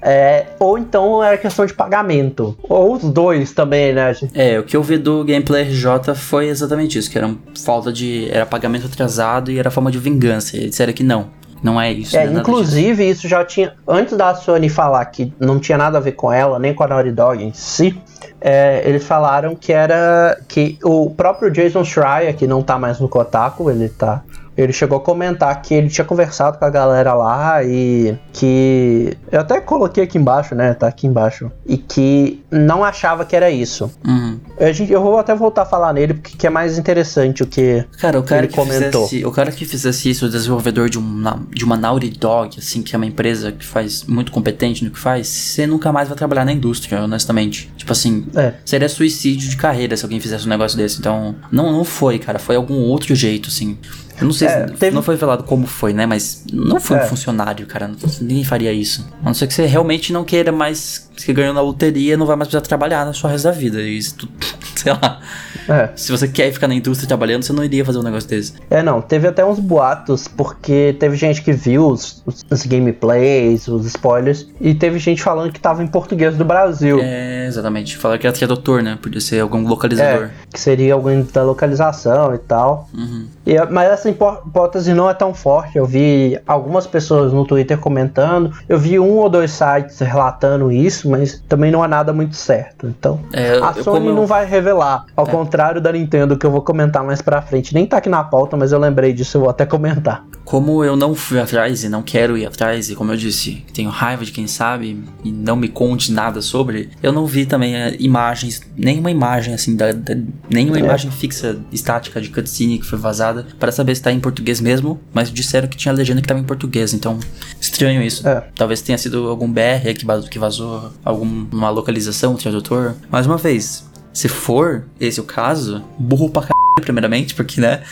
É, ou então era questão de pagamento. Ou os dois também, né? é, o que eu vi do Gameplay RJ foi exatamente isso, que era falta de. era pagamento atrasado e era forma de vingança. Eles disseram que não. Não é isso. É, é nada inclusive, isso já tinha. Antes da Sony falar que não tinha nada a ver com ela, nem com a Naughty Dog em si, é, eles falaram que era. que o próprio Jason Schreier, que não tá mais no Kotaku, ele tá. Ele chegou a comentar que ele tinha conversado com a galera lá e que. Eu até coloquei aqui embaixo, né? Tá aqui embaixo. E que não achava que era isso. Uhum. Gente- eu vou até voltar a falar nele porque que é mais interessante o que. Cara, o cara Ele que comentou. fizesse, o cara que fizesse isso, o desenvolvedor de uma, de uma Naughty Dog, assim, que é uma empresa que faz muito competente no que faz, você nunca mais vai trabalhar na indústria, honestamente. Tipo assim, É. seria suicídio de carreira se alguém fizesse um negócio desse. Então, não, não foi, cara, foi algum outro jeito, assim. Eu não sei É, se teve- não foi falado como foi, né? Mas não foi É. um funcionário, cara. Ninguém faria isso. A não ser que você realmente não queira mais. Você ganhou na loteria, não vai mais precisar trabalhar na sua resto da vida. E Isso, tu- [LAUGHS] sei lá. É. Se você quer ficar na indústria trabalhando, você não iria fazer um negócio desse. É, não, teve até uns boatos, porque teve gente que viu os, os- gameplays, os spoilers, e teve gente falando que tava em português do Brasil. É, exatamente. Falaram que era tradutor, né? Podia ser algum localizador. É, que seria alguém da localização e tal. Uhum. E, mas hipó- hipótese não é tão forte. Eu vi algumas pessoas no Twitter comentando. Eu vi um ou dois sites relatando isso, mas também não é nada muito certo. Então, É, a eu- Sony como eu- não vai revelar. Ao É. contrário da Nintendo, que eu vou comentar mais pra frente. Nem tá aqui na pauta, mas eu lembrei disso, eu vou até comentar. Como eu não fui atrás e não quero ir atrás, e como eu disse, tenho raiva de quem sabe e não me conte nada sobre, eu não vi também é, imagens, nenhuma imagem assim, da, da- nenhuma É. imagem fixa, estática de cutscene que foi vazada para saber se tá em português mesmo, mas disseram que tinha legenda que tava em português, então estranho isso. É. Talvez tenha sido algum BR que vazou, que vazou alguma localização, tradutor. Mais uma vez, Se for esse o caso, burro pra primeiramente, porque, né?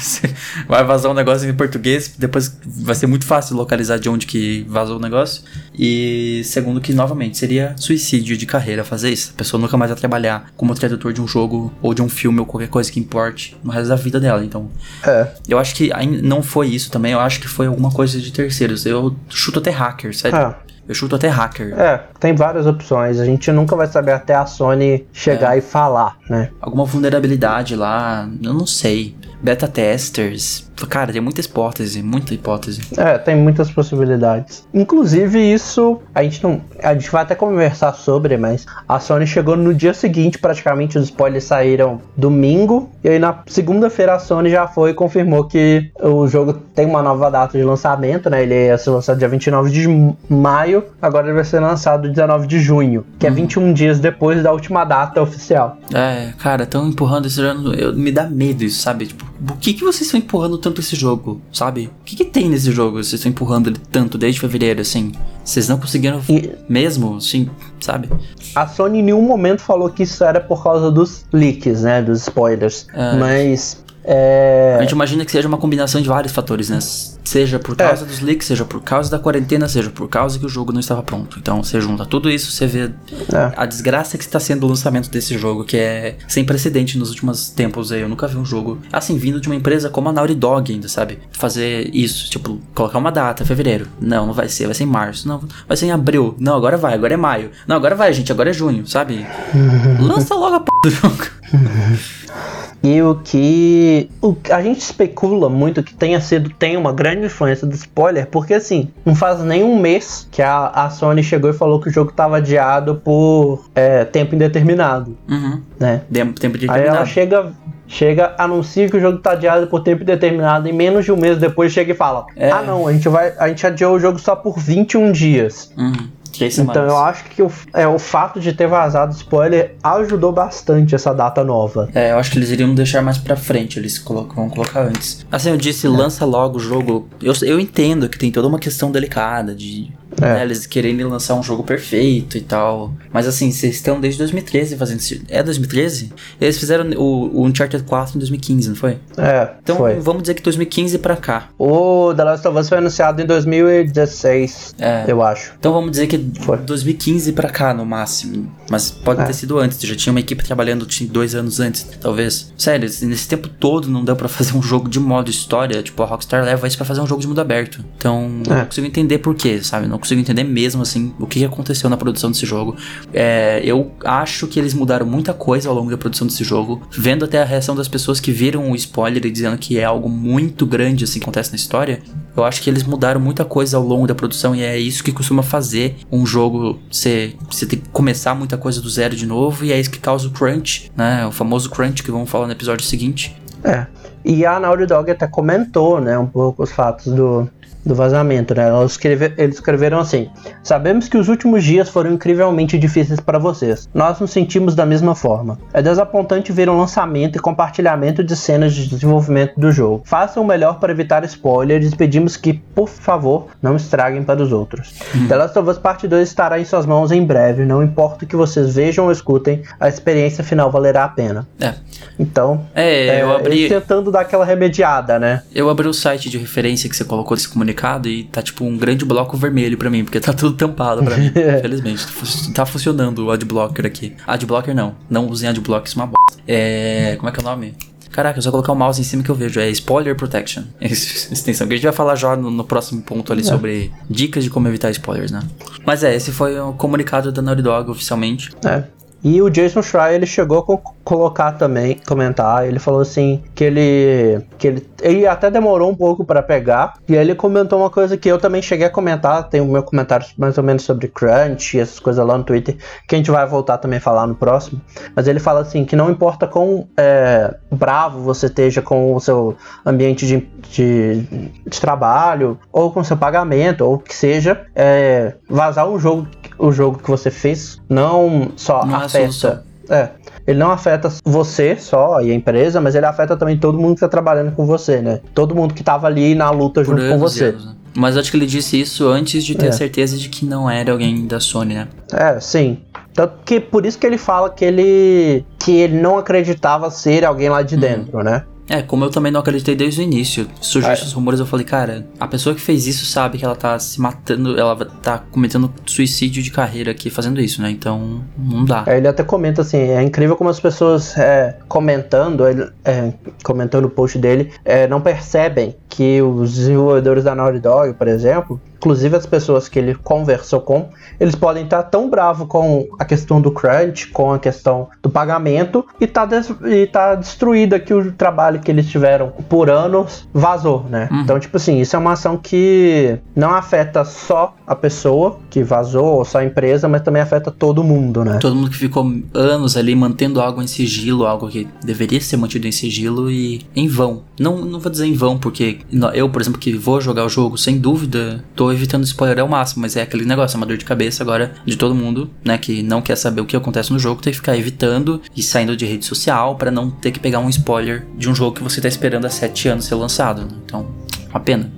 [LAUGHS] vai vazar um negócio em português, depois vai ser muito fácil localizar de onde que vazou o negócio. E segundo que, novamente, seria suicídio de carreira fazer isso. A pessoa nunca mais vai trabalhar como tradutor de um jogo ou de um filme ou qualquer coisa que importe no resto da vida dela. Então, É. eu acho que não foi isso também, eu acho que foi alguma coisa de terceiros. Eu chuto até hacker, sério. Ah. Eu chuto até hacker. É, tem várias opções. A gente nunca vai saber até a Sony chegar e falar, né? Alguma vulnerabilidade lá, eu não sei. Beta testers. Cara, tem muita hipótese, muita hipótese. É, tem muitas possibilidades. Inclusive, isso a gente não. A gente vai até conversar sobre, mas a Sony chegou no dia seguinte, praticamente, os spoilers saíram domingo. E aí na segunda-feira a Sony já foi e confirmou que o jogo tem uma nova data de lançamento, né? Ele ia ser lançado dia 29 de maio, agora ele vai ser lançado 19 de junho, que é 21 dias depois da última data oficial. É, cara, tão empurrando esse. Eu, me dá medo isso, sabe? Tipo, por que, que vocês estão empurrando tanto esse jogo, sabe? O que, que tem nesse jogo? Vocês estão empurrando ele tanto desde fevereiro, assim? Vocês não conseguiram E- mesmo, assim, sabe? A Sony em nenhum momento falou que isso era por causa dos leaks, né? Dos spoilers. É. Mas. É. A gente imagina que seja uma combinação de vários fatores, né? Seja por causa dos leaks, seja por causa da quarentena, seja por causa que o jogo não estava pronto. Então você junta tudo isso, você vê É. a desgraça que está sendo o lançamento desse jogo, que é sem precedente nos últimos tempos aí. Eu nunca vi um jogo assim vindo de uma empresa como a Naughty Dog ainda, sabe? Fazer isso, tipo, colocar uma data, fevereiro. Não, não vai ser, vai ser em março. Não, vai ser em abril. Não, agora vai, agora é maio. Não, agora vai, gente, agora é junho, sabe? [LAUGHS] Lança logo a p do jogo. [LAUGHS] E o que. O, a gente especula muito que tenha sido. Tem uma grande influência do spoiler, porque assim, não faz nem um mês que a, a Sony chegou e falou que o jogo estava adiado por é, tempo indeterminado, Uhum. né? Dem- Tempo de Aí ela chega. Chega, anuncia que o jogo tá adiado por tempo indeterminado e menos de um mês depois chega e fala: É. Ah, não, a gente vai. A gente adiou o jogo só por 21 dias. Uhum. Três Então semanas. eu acho que o, é, o fato de ter vazado spoiler ajudou bastante essa data nova. É, eu acho que eles iriam deixar mais pra frente, eles colocam, vão colocar antes. Assim, eu disse, lança logo o jogo. Eu, eu entendo que tem toda uma questão delicada de É. né, eles quererem lançar um jogo perfeito e tal. Mas assim, vocês estão desde 2013 fazendo isso. É 2013? Eles fizeram o, o Uncharted 4 em 2015, não foi? É, Então foi. vamos dizer que 2015 pra cá. O The Last of Us foi anunciado em 2016, É. eu acho. Então vamos dizer que Foi. 2015 pra cá, no máximo. Mas pode É. ter sido antes. Já tinha uma equipe trabalhando tinha dois anos antes, talvez. Sério, nesse tempo todo não deu pra fazer um jogo de modo história. Tipo, a Rockstar leva isso pra fazer um jogo de mundo aberto. Então, É. não consigo entender por quê, sabe? Não consigo entender mesmo, assim, o que aconteceu na produção desse jogo. É, eu acho que eles mudaram muita coisa ao longo da produção desse jogo. Vendo até a reação das pessoas que viram o spoiler e dizendo que é algo muito grande, assim, que acontece na história. Eu acho que eles mudaram muita coisa ao longo da produção e é isso que costuma fazer um jogo ser. Você ter que começar muita coisa do zero de novo e é isso que causa o crunch, né? O famoso crunch que vamos falar no episódio seguinte. É. E a Naughty Dog até comentou, né, um pouco os fatos do, do vazamento, né? Eles, escreve- eles escreveram assim: Sabemos que os últimos dias foram incrivelmente difíceis para vocês. Nós nos sentimos da mesma forma. É desapontante ver o lançamento e compartilhamento de cenas de desenvolvimento do jogo. Façam o melhor para evitar spoilers e pedimos que, por favor, não estraguem para os outros. The Last of Us Parte 2 estará em suas mãos em breve. Não importa o que vocês vejam ou escutem, a experiência final valerá a pena. É. Então, É, eu abri. tentando dar aquela remediada, né? Eu abri o site de referência que você colocou desse comunicado e tá tipo um grande bloco vermelho pra mim, porque tá tudo tampado pra mim. [LAUGHS] Infelizmente. Fu- Tá funcionando o adblocker aqui. Adblocker não. Não usem adblock, isso é uma bosta. É. Como é que é o nome? Caraca, é só colocar o mouse em cima que eu vejo. É Spoiler Protection. [LAUGHS] Extensão. Que a gente vai falar já no, no próximo ponto ali sobre dicas de como evitar spoilers, né? Mas é, esse foi o comunicado da Naughty Dog oficialmente. É. E o Jason Schreier, ele chegou a co- colocar também, comentar, ele falou assim, que ele, que ele, ele até demorou um pouco pra pegar, e aí ele comentou uma coisa que eu também cheguei a comentar, tem o meu comentário mais ou menos sobre crunch e essas coisas lá no Twitter, que a gente vai voltar também a falar no próximo, mas ele fala assim, que não importa quão é, bravo você esteja com o seu ambiente de, de, de trabalho, ou com o seu pagamento, ou o que seja, é, vazar um jogo, o jogo que você fez, não só Não afeta. É, ele não afeta você só e a empresa, mas ele afeta também todo mundo que tá trabalhando com você, né? Todo mundo que tava ali na luta Por junto com anos você. anos, né? Mas acho que ele disse isso antes de ter É. a certeza de que não era alguém da Sony, né? É, sim. Tanto que por isso que ele fala que ele que ele não acreditava ser alguém lá Uhum. de dentro, né? É, como eu também não acreditei desde o início. Surgiu É. esses rumores, eu falei, cara, a pessoa que fez isso sabe que ela tá se matando, ela tá cometendo suicídio de carreira aqui fazendo isso, né? Então, não dá. Aí ele até comenta assim, é incrível como as pessoas é, comentando, ele, é, comentando o post dele, é, não percebem que os desenvolvedores da Naughty Dog, por exemplo, inclusive as pessoas que ele conversou com, eles podem estar tão bravos com a questão do crunch, com a questão do pagamento, e tá, e tá destruída que o trabalho que eles tiveram por anos vazou, né? Então, tipo assim, isso é uma ação que não afeta só a pessoa que vazou, ou só a empresa, mas também afeta todo mundo, né? Todo mundo que ficou anos ali mantendo algo em sigilo, algo que deveria ser mantido em sigilo e em vão. Não, não vou dizer em vão, porque eu, por exemplo, que vou jogar o jogo, sem dúvida, tô evitando spoiler ao máximo, mas é aquele negócio, é uma dor de cabeça agora de todo mundo, né, que não quer saber o que acontece no jogo, tem que ficar evitando e saindo de rede social pra não ter que pegar um spoiler de um jogo que você tá esperando há sete anos ser lançado. né? Então, uma pena.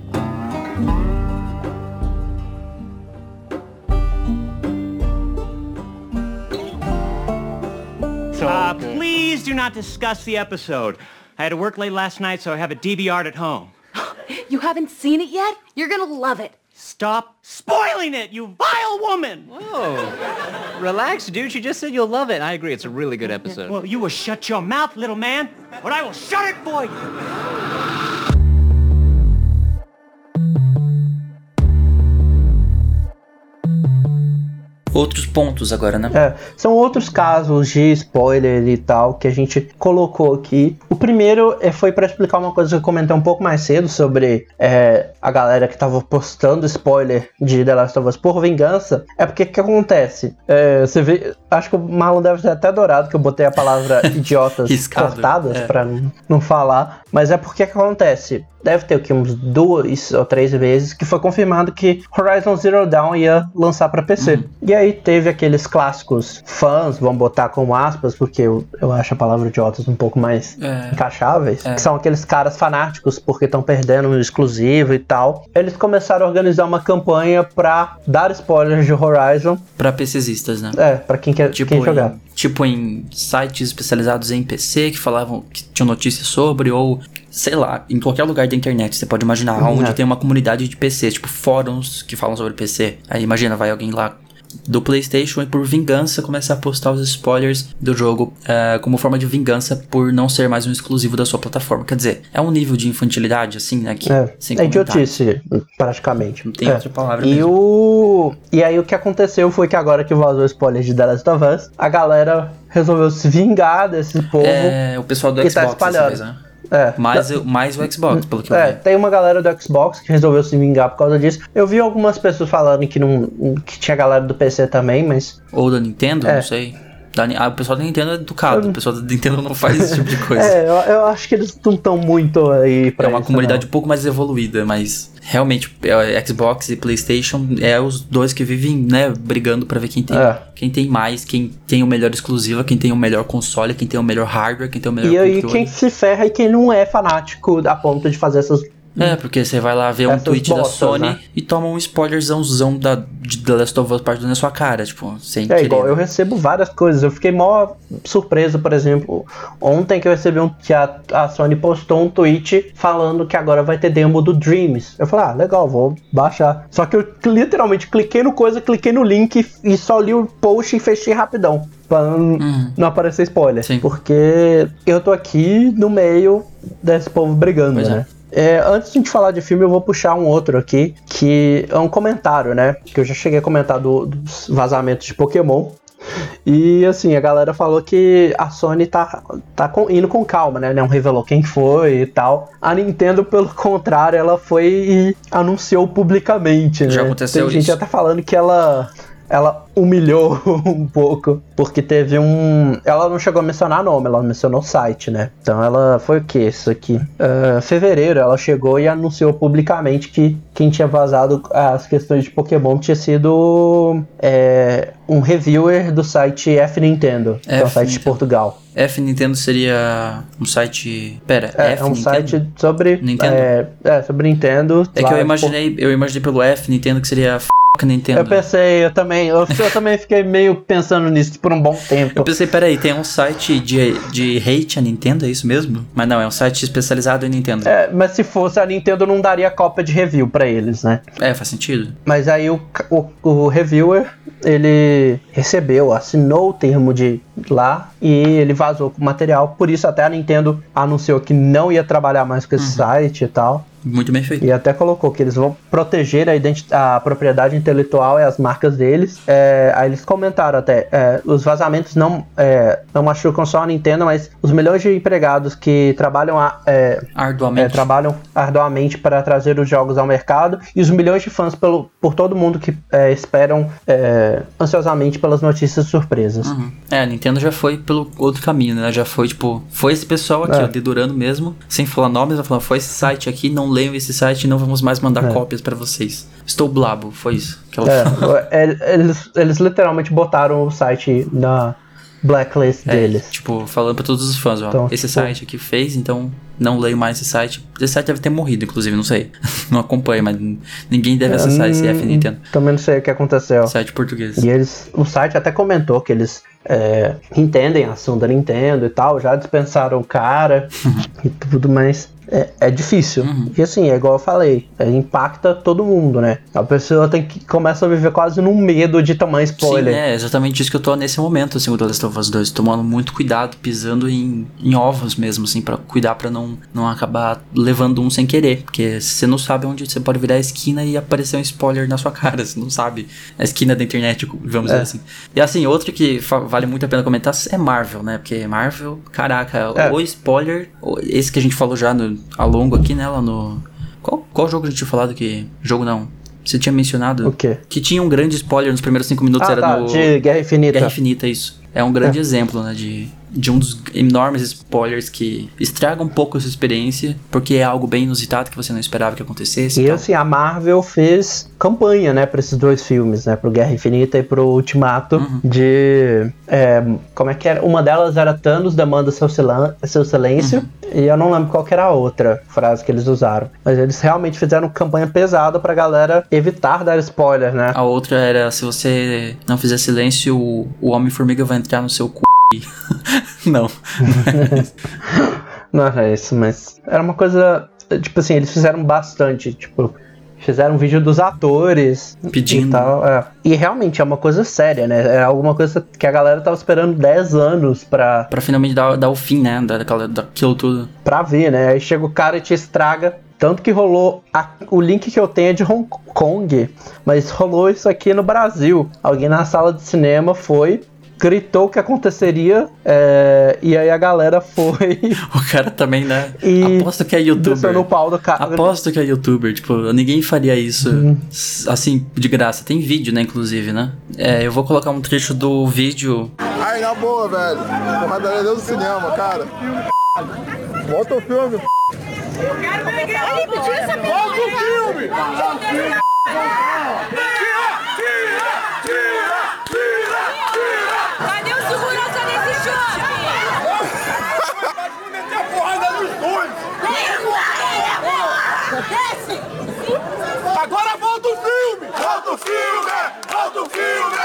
Uh, please do not discuss the episode. I had to work late last night, so I have a DVR at home. [GASPS] You haven't seen it yet? You're gonna love it. Stop spoiling it, you vile woman! Whoa. Relax, dude. She just said you'll love it. I agree. It's a really good episode. Well, you will shut your mouth, little man, or I will shut it for you! Outros pontos agora, né? É, são outros casos de spoiler e tal que a gente colocou aqui. O primeiro é, foi pra explicar uma coisa que eu comentei um pouco mais cedo sobre é, a galera que tava postando spoiler de The Last of Us por vingança. É porque o que acontece? É, você vê, acho que o Marlon deve ter até adorado que eu botei a palavra [LAUGHS] idiotas cortadas é. pra não, não falar, mas é porque que acontece? Deve ter aqui uns duas ou três vezes que foi confirmado que Horizon Zero Dawn ia lançar pra PC. E aí teve aqueles clássicos fãs, vamos botar como aspas, porque eu, eu acho a palavra idiotas um pouco mais É. encaixáveis, É. que são aqueles caras fanáticos porque estão perdendo um exclusivo e tal. Eles começaram a organizar uma campanha pra dar spoilers de Horizon, Pra PCistas, né? é, pra quem quer Tipo quem jogar. Tipo em sites especializados em PC que falavam que tinham notícias sobre, ou sei lá, em qualquer lugar da internet. Você pode imaginar Uhum, onde é. tem uma comunidade de PC, tipo fóruns que falam sobre PC. Aí imagina, vai alguém lá do PlayStation e por vingança começar a postar os spoilers do jogo eh, como forma de vingança por não ser mais um exclusivo da sua plataforma. Quer dizer, é um nível de infantilidade assim, né? Que, É, sem é idiotice, praticamente. Não tem É. outra palavra E mesmo. o. E aí o que aconteceu foi que agora que vazou o spoiler de The Last of Us, a galera resolveu se vingar desse povo. É, o pessoal do que tá Xbox dessa espalhando. vez, né? É. Mais, o- mais o Xbox, pelo que eu É, vi. tem uma galera do Xbox que resolveu se vingar por causa disso. Eu vi algumas pessoas falando que não que tinha galera do PC também, mas Ou da Nintendo, É. não sei. Ah, o pessoal da Nintendo é educado, o pessoal da Nintendo não faz esse tipo de [LAUGHS] coisa. é, eu, eu acho que eles não estão muito aí pra É uma isso, comunidade um pouco mais evoluída, mas realmente é, Xbox e PlayStation é os dois que vivem, né, brigando pra ver quem tem, É. quem tem mais, quem tem o melhor exclusivo, quem tem o melhor console, quem tem o melhor hardware, quem tem o não. melhor E aí quem se ferra é quem não é fanático a ponto de fazer essas É, porque você vai lá ver um tweet da bostas, Sony né? e toma um spoilerzãozão da, de The Last of Us partindo na sua cara, tipo, sem É querer. igual, eu recebo várias coisas. Eu fiquei mó surpreso, por exemplo, ontem que eu recebi um que a, a Sony postou um tweet falando que agora vai ter demo do Dreams. Eu falei, ah, legal, vou baixar. Só que eu literalmente cliquei no coisa, cliquei no link e só li o post e fechei rapidão. Pra não, não aparecer spoiler. Sim. Porque eu tô aqui no meio desse povo brigando, Pois é. né? É, antes de a gente falar de filme, eu vou puxar um outro aqui, que é um comentário, né? Que eu já cheguei a comentar do- dos vazamentos de Pokémon. E assim, a galera falou que a Sony tá, tá com- indo com calma, né? Não revelou quem foi e tal. A Nintendo, pelo [LAUGHS] contrário, ela foi e anunciou publicamente, né? Já aconteceu Tem gente isso. até falando que ela. Ela humilhou [LAUGHS] um pouco, porque teve um. Ela não chegou a mencionar nome, ela mencionou site, né? Então ela foi o que? Isso aqui. Ah, fevereiro, ela chegou e anunciou publicamente que quem tinha vazado as questões de Pokémon tinha sido é, um reviewer do site F Nintendo, que é um F site de Nintendo. Portugal. F Nintendo seria um site. Pera, É, F é um Nintendo? site sobre. Nintendo? É, é, sobre Nintendo. É que eu tipo, imaginei, eu imaginei pelo F Nintendo que seria f Nintendo. Eu pensei, eu também. Eu, [LAUGHS] eu também fiquei meio pensando nisso por um bom tempo. Eu pensei, peraí, tem um site de, de hate a Nintendo, é isso mesmo? Mas não, é um site especializado em Nintendo. É, mas se fosse a Nintendo não daria cópia de review pra eles, né? É, faz sentido. Mas aí o, o, o reviewer, ele recebeu, assinou o termo de lá e ele vazou com o material. Por isso até a Nintendo anunciou que não ia trabalhar mais com esse Uhum. site e tal. Muito bem feito. E até colocou que eles vão proteger a, a propriedade intelectual e as marcas deles. É, aí eles comentaram até, é, os vazamentos não, é, não machucam só a Nintendo, mas os milhões de empregados que trabalham, a- é, Arduamente. é, trabalham arduamente para trazer os jogos ao mercado e os milhões de fãs pelo, por todo mundo que é, esperam ansiosamente pelas notícias surpresas. Uhum. É, a Nintendo já foi pelo outro caminho, né? Já foi, tipo, foi esse pessoal aqui, ó, dedurando mesmo, sem falar nomes, vai falar, foi esse site aqui, não leiam esse site, não vamos mais mandar É. cópias pra vocês. Estou blabo, foi isso que ela falou. É, [LAUGHS] é, eles, eles literalmente botaram o site na blacklist É, deles. tipo, falando pra todos os fãs, ó, Então, esse tipo- site aqui fez, então não leio mais esse site. Esse site deve ter morrido, inclusive, não sei. [LAUGHS] não acompanho, mas ninguém deve acessar esse F Hum, Nintendo. Também não sei o que aconteceu. Site português. E eles, o site até comentou que eles é, entendem a ação da Nintendo e tal, já dispensaram o cara [LAUGHS] e tudo, mas é, é difícil. E assim, é igual eu falei, é, impacta todo mundo, né? A pessoa tem que começa a viver quase num medo de tomar spoiler. Sim, é exatamente isso que eu tô nesse momento, assim, o The Last of Us 2, tomando muito cuidado, pisando em, em ovos mesmo, assim, pra cuidar pra não, não acabar levando um sem querer, porque você não sabe onde você pode virar a esquina e aparecer um spoiler na sua cara, [LAUGHS] você não sabe a esquina da internet, vamos É. dizer assim. E assim, outro que vale muito a pena comentar é Marvel, né, porque Marvel, caraca, É. o spoiler, esse que a gente falou já no, ao longo aqui, né, lá no... Qual, qual jogo a gente tinha falado que... Jogo não... Você tinha mencionado O quê? que tinha um grande spoiler nos primeiros cinco minutos, Ah, era tá, no de Guerra Infinita. Guerra Infinita, isso. É um grande É. exemplo, né, de, de um dos enormes spoilers que estraga um pouco essa experiência, porque é algo bem inusitado que você não esperava que acontecesse. E tal. assim, a Marvel fez campanha, né, pra esses dois filmes, né, pro Guerra Infinita e pro Ultimato, Uhum. de. é, como é que era? Uma delas era Thanos demanda seu, seu silêncio, Uhum. e eu não lembro qual era a outra frase que eles usaram. Mas eles realmente fizeram campanha pesada pra galera evitar dar spoiler, né? A outra era, se você não fizer silêncio, o, o Homem-Formiga vai entrar no seu cu. [LAUGHS] não. [LAUGHS] Não era isso, mas era uma coisa. Tipo assim, eles fizeram bastante, tipo. Fizeram um vídeo dos atores Pedindo. e tal. é. E realmente é uma coisa séria, né? É alguma coisa que a galera tava esperando 10 anos pra, Pra finalmente dar, dar o fim, né, daquela, daquilo tudo. pra ver, né? Aí chega o cara e te estraga. Tanto que rolou. a- o link que eu tenho é de Hong Kong, mas rolou isso aqui no Brasil. Alguém na sala de cinema foi. Gritou o que aconteceria, é, e aí a galera foi [LAUGHS] O cara também, né? E Aposto que é youtuber. no pau do cara. Aposto que é youtuber, tipo, ninguém faria isso Uhum. assim, de graça. Tem vídeo, né, inclusive, né? É, eu vou colocar um trecho do vídeo. Ai, na boa, velho. Porradaria dentro do cinema, cara. Bota o filme. Ele pediu essa porra. Bota o filme. Cadê o segurança desse shopping? Vai meter a porrada nos dois. Desce! Agora volta o filme. Volta o filme. Volta o filme.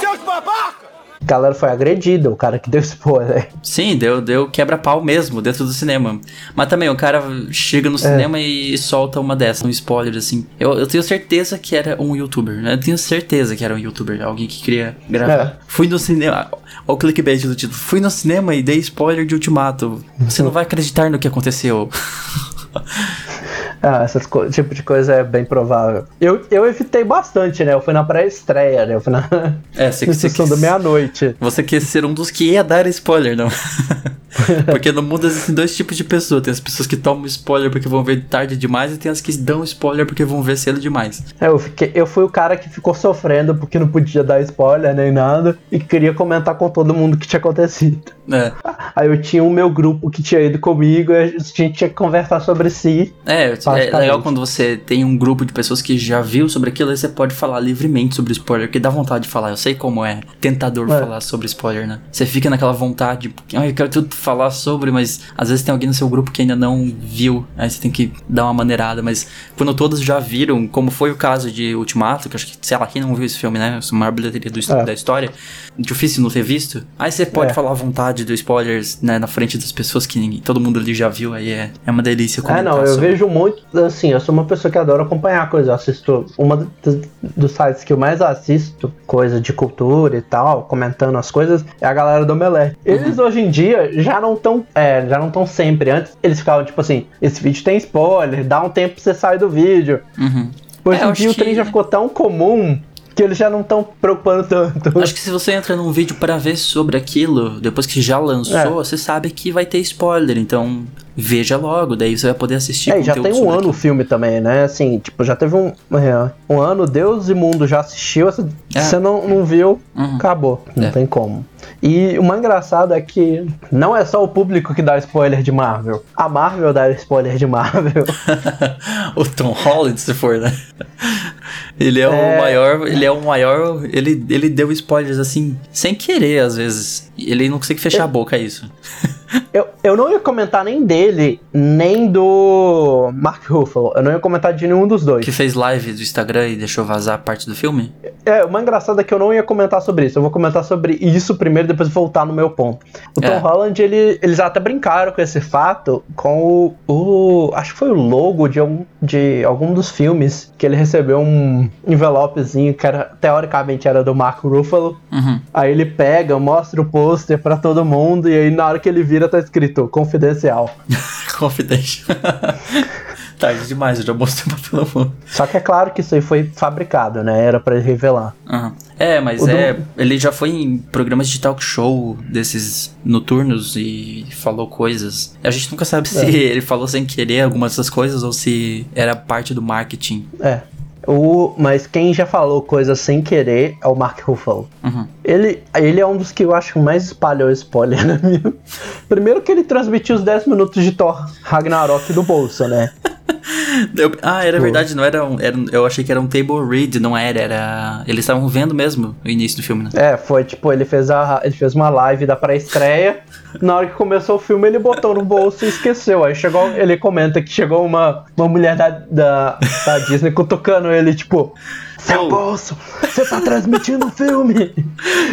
Seus babacas. Galera foi agredida, o cara que deu spoiler. Sim, deu, deu quebra-pau mesmo dentro do cinema. Mas também o cara chega no É. cinema e solta uma dessa, um spoiler assim. Eu, eu tenho certeza que era um youtuber, né? Eu tenho certeza que era um youtuber, alguém que queria gravar. É. Fui no cinema. Olha o clickbait do título. Fui no cinema e dei spoiler de Ultimato. Você não vai acreditar no que aconteceu. [LAUGHS] [LAUGHS] Ah, esse tipo de coisa é bem provável. Eu, eu evitei bastante, né? Eu fui na pré-estreia, né? Eu fui na, É, você, [LAUGHS] na você sessão quis- da meia-noite. Você quer ser um dos que ia dar spoiler, não? [LAUGHS] [LAUGHS] porque no mundo existem dois tipos de pessoas. Tem as pessoas que tomam spoiler porque vão ver tarde demais e tem as que dão spoiler porque vão ver cedo demais. É, eu, fiquei, eu fui o cara que ficou sofrendo porque não podia dar spoiler nem nada e queria comentar com todo mundo o que tinha acontecido. É. Aí eu tinha o meu grupo que tinha ido comigo e a gente tinha que conversar sobre si. É, é legal quando você tem um grupo de pessoas que já viu sobre aquilo, aí você pode falar livremente sobre spoiler, que dá vontade de falar. Eu sei como é tentador É. falar sobre spoiler, né? Você fica naquela vontade, ah, eu quero tudo falar sobre, mas às vezes tem alguém no seu grupo que ainda não viu, aí você tem que dar uma maneirada, mas quando todos já viram, como foi o caso de Ultimato, que acho que, sei lá, quem não viu esse filme, né? A maior bilheteria do, É. da história, difícil não ter visto, aí você pode É. falar à vontade do spoilers, né, na frente das pessoas que ninguém, todo mundo ali já viu, aí é, é uma delícia É, não, eu sobre. vejo muito, assim, eu sou uma pessoa que adora acompanhar coisas. Eu assisto, uma dos, dos sites que eu mais assisto, coisa de cultura e tal, comentando as coisas, é a galera do Melé. Eles hoje em dia já não estão, é, já não estão sempre. Antes eles ficavam tipo assim, esse vídeo tem spoiler, dá um tempo pra você sair do vídeo. Uhum. Hoje É, em dia o trem que- já ficou tão comum que eles já não estão preocupando tanto. Acho que se você entra num vídeo pra ver sobre aquilo, depois que já lançou, É. você sabe que vai ter spoiler, então veja logo, daí você vai poder assistir É, já tem um ano o filme também, né? Assim, tipo, já teve um, é, um ano, Deus e Mundo já assistiu, se É. você não, não viu, Uhum. acabou. Não É. tem como. E o mais engraçado é que não é só o público que dá spoiler de Marvel. A Marvel dá spoiler de Marvel. [LAUGHS] o Tom Holland, se for, né? Ele é, É. o maior, ele é o maior, ele, ele deu spoilers assim, sem querer às vezes. Ele não consegue fechar a boca, é isso. eu, eu não ia comentar nem dele, nem do Mark Ruffalo. Eu não ia comentar de nenhum dos dois. Que fez live do Instagram e deixou vazar parte do filme? É, o mais engraçado é que eu não ia comentar sobre isso. Eu vou comentar sobre isso primeiro, depois voltar no meu ponto. O Tom É. Holland, ele, eles até brincaram com esse fato com o, o- Acho que foi o logo de algum, de algum dos filmes que ele recebeu um envelopezinho que era, teoricamente era do Mark Ruffalo. Uhum. Aí ele pega, mostra o pôster pra todo mundo, e aí na hora que ele vira tá escrito confidencial. [LAUGHS] Confidential. [LAUGHS] Tarde demais, eu já mostrei pra todo mundo. Só que é claro que isso aí foi fabricado, né? Era pra ele revelar. Aham. É, mas O é. Ele já foi em programas de talk show desses noturnos e falou coisas. A gente nunca sabe se É. [LAUGHS] ele falou sem querer algumas dessas coisas ou se era parte do marketing. É. O, mas quem já falou coisas sem querer é o Mark Ruffalo. Uhum. Ele, ele é um dos que eu acho mais espalhou spoiler [LAUGHS] na minha. Primeiro que ele transmitiu os 10 minutos de Thor Ragnarok do bolso, né? [LAUGHS] Eu- ah, era Pô. verdade, não era, um, era Eu achei que era um table read, não era, era. Eles estavam vendo mesmo o início do filme, né? É, foi tipo, ele fez, a, ele fez uma live da pré-estreia. Na hora que começou o filme, ele botou no bolso e esqueceu. Aí chegou, ele comenta que chegou uma, uma mulher da, da, da Disney cutucando ele, tipo, seu bolso, você tá transmitindo o filme.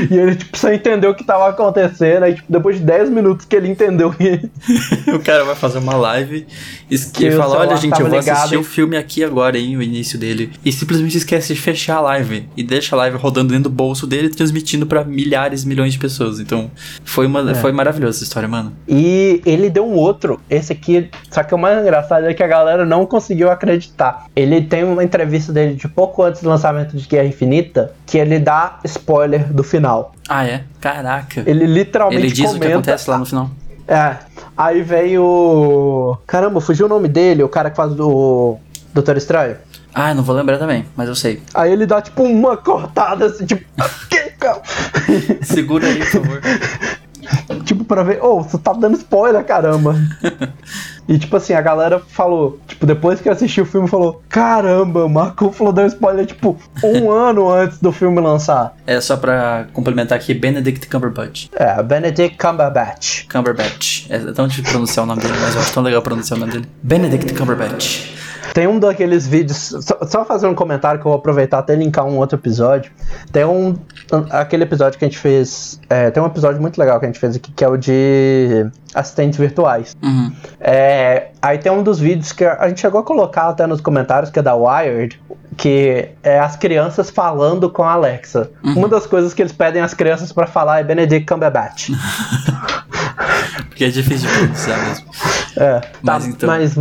E ele, tipo, só entendeu o que tava acontecendo. Aí, tipo, depois de 10 minutos que ele entendeu que. [LAUGHS] o cara vai fazer uma live e Que fala: Olha, gente, eu vou ligado, assistir hein?" o filme aqui agora, hein? O início dele. E simplesmente esquece de fechar a live. E deixa a live rodando dentro do bolso dele, transmitindo pra milhares, milhões de pessoas. Então, foi, uma, É. foi maravilhosa essa história, mano. E ele deu um outro, esse aqui, só que o mais engraçado é que a galera não conseguiu acreditar. Ele tem uma entrevista dele de pouco antes do lançamento de Guerra Infinita, que ele dá spoiler do final. Ah, é? Caraca. Ele literalmente Ele diz o que comenta- acontece lá no final. É. Aí vem o. Caramba, fugiu o nome dele, o cara que faz do Doutor Estranho. Ah, não vou lembrar também, mas eu sei. Aí ele dá tipo uma cortada assim, tipo. [LAUGHS] Segura aí, por favor. [LAUGHS] tipo, pra ver, ô, você tá dando spoiler, caramba. [LAUGHS] e tipo assim, a galera falou, tipo, depois que assistiu o filme, falou: Caramba, o Marco falou deu spoiler, tipo, um [LAUGHS] ano antes do filme lançar. É só pra complementar aqui, Benedict Cumberbatch. É, Benedict Cumberbatch. Cumberbatch. É tão difícil pronunciar o nome dele, mas eu acho tão legal pronunciar o nome dele. Benedict Cumberbatch. Tem um daqueles vídeos, só, só fazer um comentário que eu vou aproveitar até linkar um outro episódio. Tem um, aquele episódio que a gente fez, é, tem um episódio muito legal que a gente fez aqui, que é o de assistentes virtuais. Uhum. É, aí tem um dos vídeos que a gente chegou a colocar até nos comentários, que é da Wired, que é as crianças falando com a Alexa. Uma das coisas que eles pedem às crianças pra falar é Benedict Cumberbatch. [LAUGHS] Porque é difícil de pronunciar mesmo. [LAUGHS] É, Mas tá, então- mas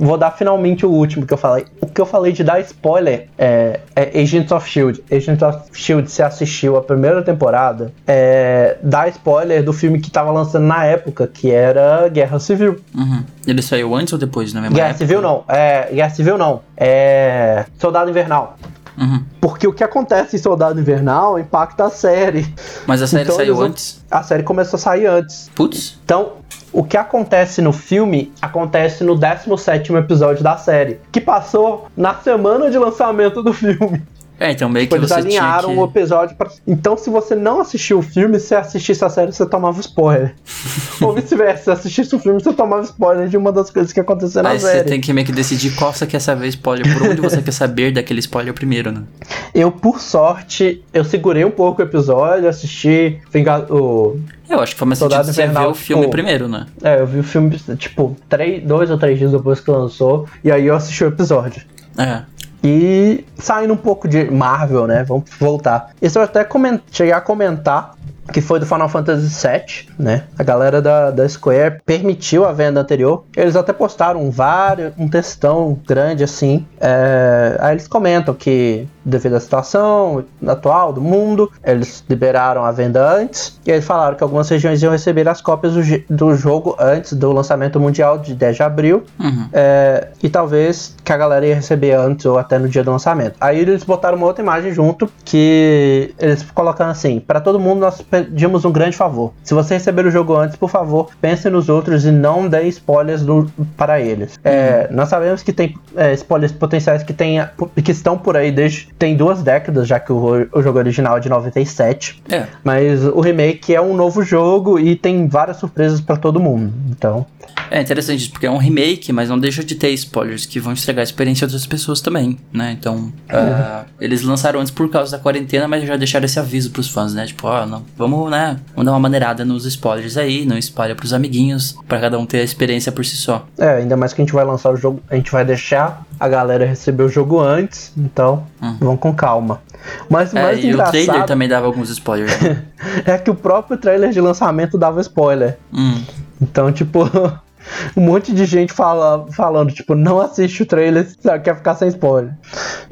vou dar finalmente o último que eu falei. O que eu falei de dar spoiler é, é Agents of Shield. Agents of Shield, se assistiu a primeira temporada, é, dá spoiler do filme que tava lançando na época, que era Guerra Civil. Uhum. Ele saiu antes ou depois, na mesma Guerra época? Civil não, é, Guerra Civil não, é Soldado Invernal. Uhum. Porque o que acontece em Soldado Invernal impacta a série. Mas a série Então, saiu antes? A série começou a sair antes. Putz. Então, o que acontece no filme acontece no 17 episódio da série, que passou na semana de lançamento do filme. É, então meio Tipo, que eles você tinha alinharam que... o episódio pra... Então, se você não assistiu o filme, se assistisse a série, você tomava spoiler. [LAUGHS] Ou vice-versa, se assistisse o filme, você tomava spoiler de uma das coisas que aconteceu na Aí você série. tem que meio que decidir qual você quer saber spoiler, por onde você quer saber daquele spoiler primeiro, né? [LAUGHS] Eu, por sorte, eu segurei um pouco o episódio, assisti Vinga- o Eu acho que foi mais Soldado sentido você ver Invernal, o filme tipo, primeiro, né? É, eu vi o filme, tipo, três, dois ou três dias depois que lançou, e aí eu assisti o episódio. É. E saindo um pouco de Marvel, né? Vamos voltar. Isso eu até coment... cheguei a comentar que foi do Final Fantasy VII, né? A galera da, da Square permitiu a venda anterior. Eles até postaram vários, um textão grande assim. É, aí eles comentam que devido à situação atual do mundo, eles liberaram a venda antes. E eles falaram que algumas regiões iam receber as cópias do, do jogo antes do lançamento mundial de 10 de abril. Uhum. É, e talvez que a galera ia receber antes ou até no dia do lançamento. Aí eles botaram uma outra imagem junto que eles colocando assim: para todo mundo nós pedimos um grande favor. Se você receber o jogo antes, por favor, pense nos outros e não dê spoilers do- para eles. É, nós sabemos que tem é, spoilers potenciais que, tem, que estão por aí desde tem duas décadas, já que o, o jogo original é de 97. É. Mas o remake é um novo jogo e tem várias surpresas para todo mundo. Então, É interessante isso, porque é um remake, mas não deixa de ter spoilers que vão estragar a experiência outras pessoas também, né? Então, ah, eles lançaram antes por causa da quarentena, mas já deixaram esse aviso pros fãs, né? Tipo, ó, não, vamos, né? Vamos dar uma maneirada nos spoilers aí, não espalha pros amiguinhos, pra cada um ter a experiência por si só. É, ainda mais que a gente vai lançar o jogo, a gente vai deixar a galera receber o jogo antes, então vão com calma. Mas o É, mais e o trailer engraçado também dava alguns spoilers. né? [LAUGHS] é que o próprio trailer de lançamento dava spoiler. Hum. Então, tipo, [LAUGHS] um monte de gente fala, falando, tipo, não assiste o trailer se quer ficar sem spoiler.